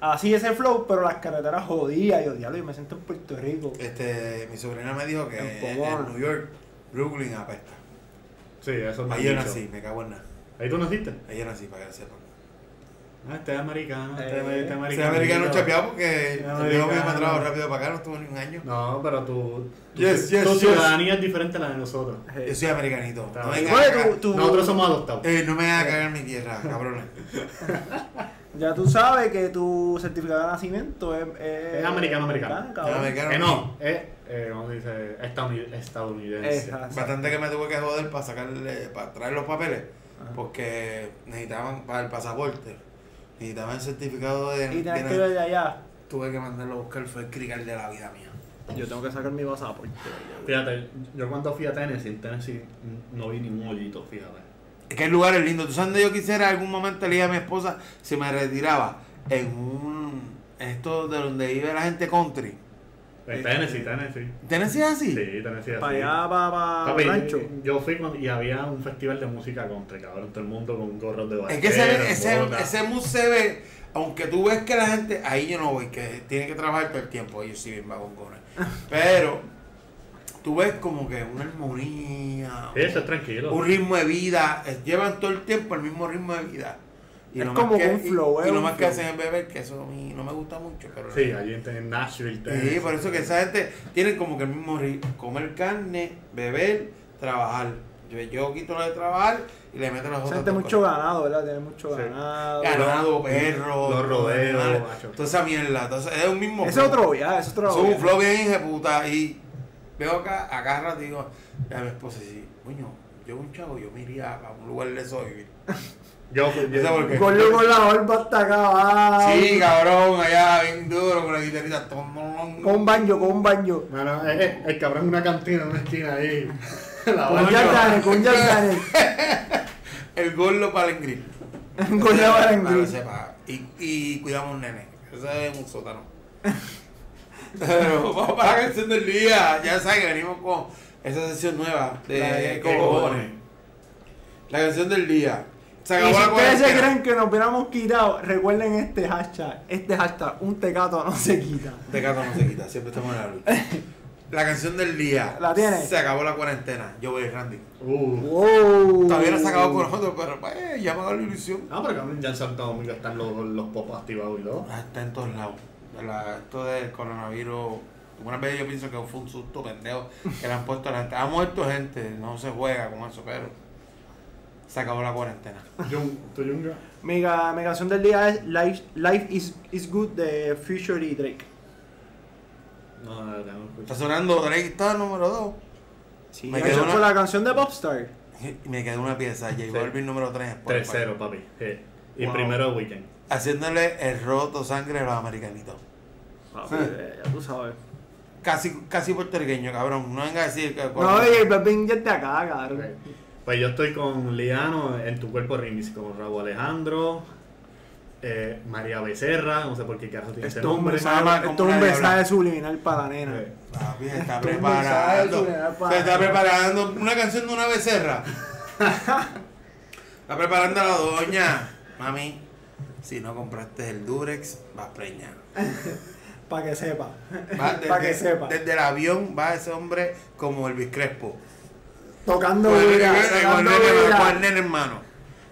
Así ese flow, pero las carreteras jodidas. Yo, diablo, yo me siento en Puerto Rico.
Este, mi sobrina me dijo que
En
en,
Pomona.
en New York, Brooklyn apesta.
Sí, eso me han
Ahí yo nací, me cago en nada.
Ahí tú naciste.
Ahí yo nací, para que sepan.
Ah, este es americano, este,
Eh,
este
Soy americano chapeado porque el
Americano.
hijo mío me trajo rápido para acá, no estuvo ni un año.
No, pero tu, tu,
Yes, yes,
tu
yes.
ciudadanía es diferente a la de nosotros.
Yo soy americanito.
Está
No me
bien.
vengan a
Oye,
cagar-
tú- tú-
Nosotros somos adoptados.
Eh, no me hagas cagar mi tierra, cabrones. [LAUGHS]
Ya tú sabes que tu certificado de nacimiento es, es,
Es americano, americano.
cabrón.
Es americano.
Que no, es, eh, ¿cómo se dice? Estadouni- Estadounidense.
Exacto.
Bastante que me tuve que joder para sacarle, para traer los papeles, porque necesitaban para el pasaporte, necesitaban el certificado de.
Y tienes
de-
que ir de allá.
Tuve que mandarlo a buscar, fue el crical de la vida mía.
Yo tengo que sacar mi pasaporte.
Fíjate, yo cuando fui a Tennessee, en Tennessee no vi ningún hoyito, fíjate.
Es que el lugar es lindo. ¿Tú sabes dónde yo quisiera algún momento le dije a mi esposa si me retiraba? En un. en esto de donde vive la gente country.
En Tennessee, Tennessee.
¿Tennessee es así?
Sí, Tennessee así.
Para allá, para, rancho.
yo fui cuando, y había un festival de música country, cabrón, todo el mundo con gorros de
Es
vaquero,
que ese, ese, ese se ve, aunque tú ves que la gente, ahí yo no voy, que tiene que trabajar todo el tiempo, ellos sí bien vagongones. [LAUGHS] Pero tú ves como que una armonía,
Eso es tranquilo.
un ritmo de vida, llevan todo el tiempo el mismo ritmo de vida.
Es
lo
como
más que,
un flow,
y,
es
y lo
un
más que
flow.
hacen es beber, que eso a mí no me gusta mucho. Pero
Sí, allí en, en Nashville, Tennessee.
Sí, por eso que esa gente tiene como que el mismo ritmo, comer carne, beber, trabajar. Yo, yo quito lo de trabajar y le meto las otras dos
mucho
cosas.
ganado, ¿verdad? Tiene mucho
Sí.
ganado.
ganado, perro,
los rodeos,
toda esa mierda. Entonces, es un mismo
Ese es otro ya, es otro
Es un
viaje.
flow bien hija de puta. Y veo acá, y digo, a mi esposa, sí, coño, yo un chavo, yo me iría a un lugar de eso vivir.
Yo,
¿Ese por qué?
Con la barba hasta acá.
Sí, cabrón, allá bien duro con la guitarrita.
Con un baño, con un baño.
No, no, es- es- el cabrón en una cantina, una esquina ahí. [LAUGHS] La
Con. Jack con Jack Daniel. [LAUGHS]
el gordo para el grill.
Para el
Para que
grill.
sepa. Y, y cuidamos un nene. Eso es un sótano. Pero [LAUGHS] vamos para la canción del día. Ya saben que venimos con esa sesión nueva
de
de
¿Qué
cojones. La canción del día. Se
Y
acabó
si ustedes se creen que nos hubiéramos quitado, recuerden este hashtag. Este hashtag, un tecato no se quita.
De gato no se quita, siempre estamos en la luz. [LAUGHS] La canción del día.
¿La tienes?
Se acabó la cuarentena. Yo voy Randy.
Uh.
Wow.
Todavía no se acabó con nosotros, pero pues, ya me ha dado la ilusión.
No, pero ya en Santo Domingo están los, los popos activados y todo.
Está en todos lados. La- esto del coronavirus. Algunas veces yo pienso que fue un susto pendejo que le han puesto a la gente. Ha muerto gente, no se juega con eso, pero se acabó la cuarentena.
Mi, mi canción del día es Life, Life is, is Good de Future y Drake.
No, no, no, no,
Está sonando Drake está número 2.
Sí,
Me quedó una-
fue la canción de Popstar.
Y [LAUGHS] me quedó una pieza. J Balvin número 3.
3-0, papi. Sí. Y
Wow.
primero Weekend.
Haciéndole el roto sangre a los americanitos.
Papi, eh, ya tú sabes.
Casi, casi puertorriqueño, cabrón. No venga a decir que.
No, oye, Balvin ya de acá, cabrón.
Pues yo estoy con Liano en tu cuerpo remix, con Raúl Alejandro, eh, María Becerra, no sé por qué carajo tiene ese
Esto es un
nombre.
esto es un mensaje subliminal para la nena.
Eh,
Papi, se está preparando. Se está preparando una canción de una becerra. [LAUGHS] está preparando a la doña. Mami, si no compraste el Durex, vas preñada. [LAUGHS]
Para que sepa.
Va
Para que
desde,
sepa.
desde el avión va ese hombre como Elvis Crespo.
Tocando vida,
con el
tocando
nene-
vida.
con el nene en mano.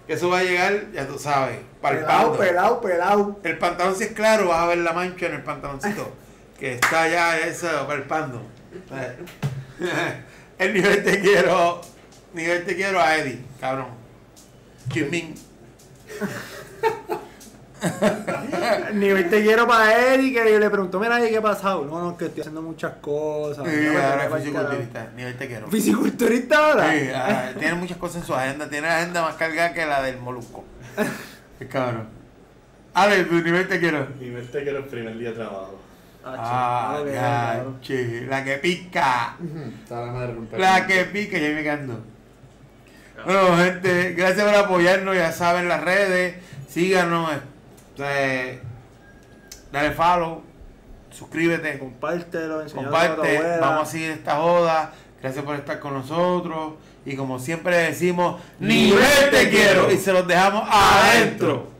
Que eso va a llegar, ya tú sabes,
Pelado,
palpando.
pelado, pelado.
El pantalón si es claro, vas a ver la mancha en el pantaloncito. [LAUGHS] que está ya eso palpando. [LAUGHS] El nivel te quiero. Nivel te quiero a Eddie, cabrón. [LAUGHS] [LAUGHS]
Nivel te quiero para Eddie que le preguntó, mira, ¿y qué ha pasado? No, no, que estoy haciendo muchas cosas.
Sí,
No,
ahora es fisiculturista. Nivel te quiero.
¿Fisiculturista ahora?
Sí, ah, tiene muchas cosas en su agenda. Tiene la agenda más cargada que la del Molusco. [LAUGHS] Es cabrón. Ale, tu nivel te quiero.
Y me este que era el primer día de trabajo.
Ah, che, la que pica.
La
que pica, ya me cando. Bueno, gente, gracias por apoyarnos. Ya saben las redes. Síganos. Eh, dale follow. Suscríbete.
Compártelo,
Comparte. Vamos a seguir esta joda. Gracias por estar con nosotros. Y como siempre decimos, nivel te quiero. Y se los dejamos adentro.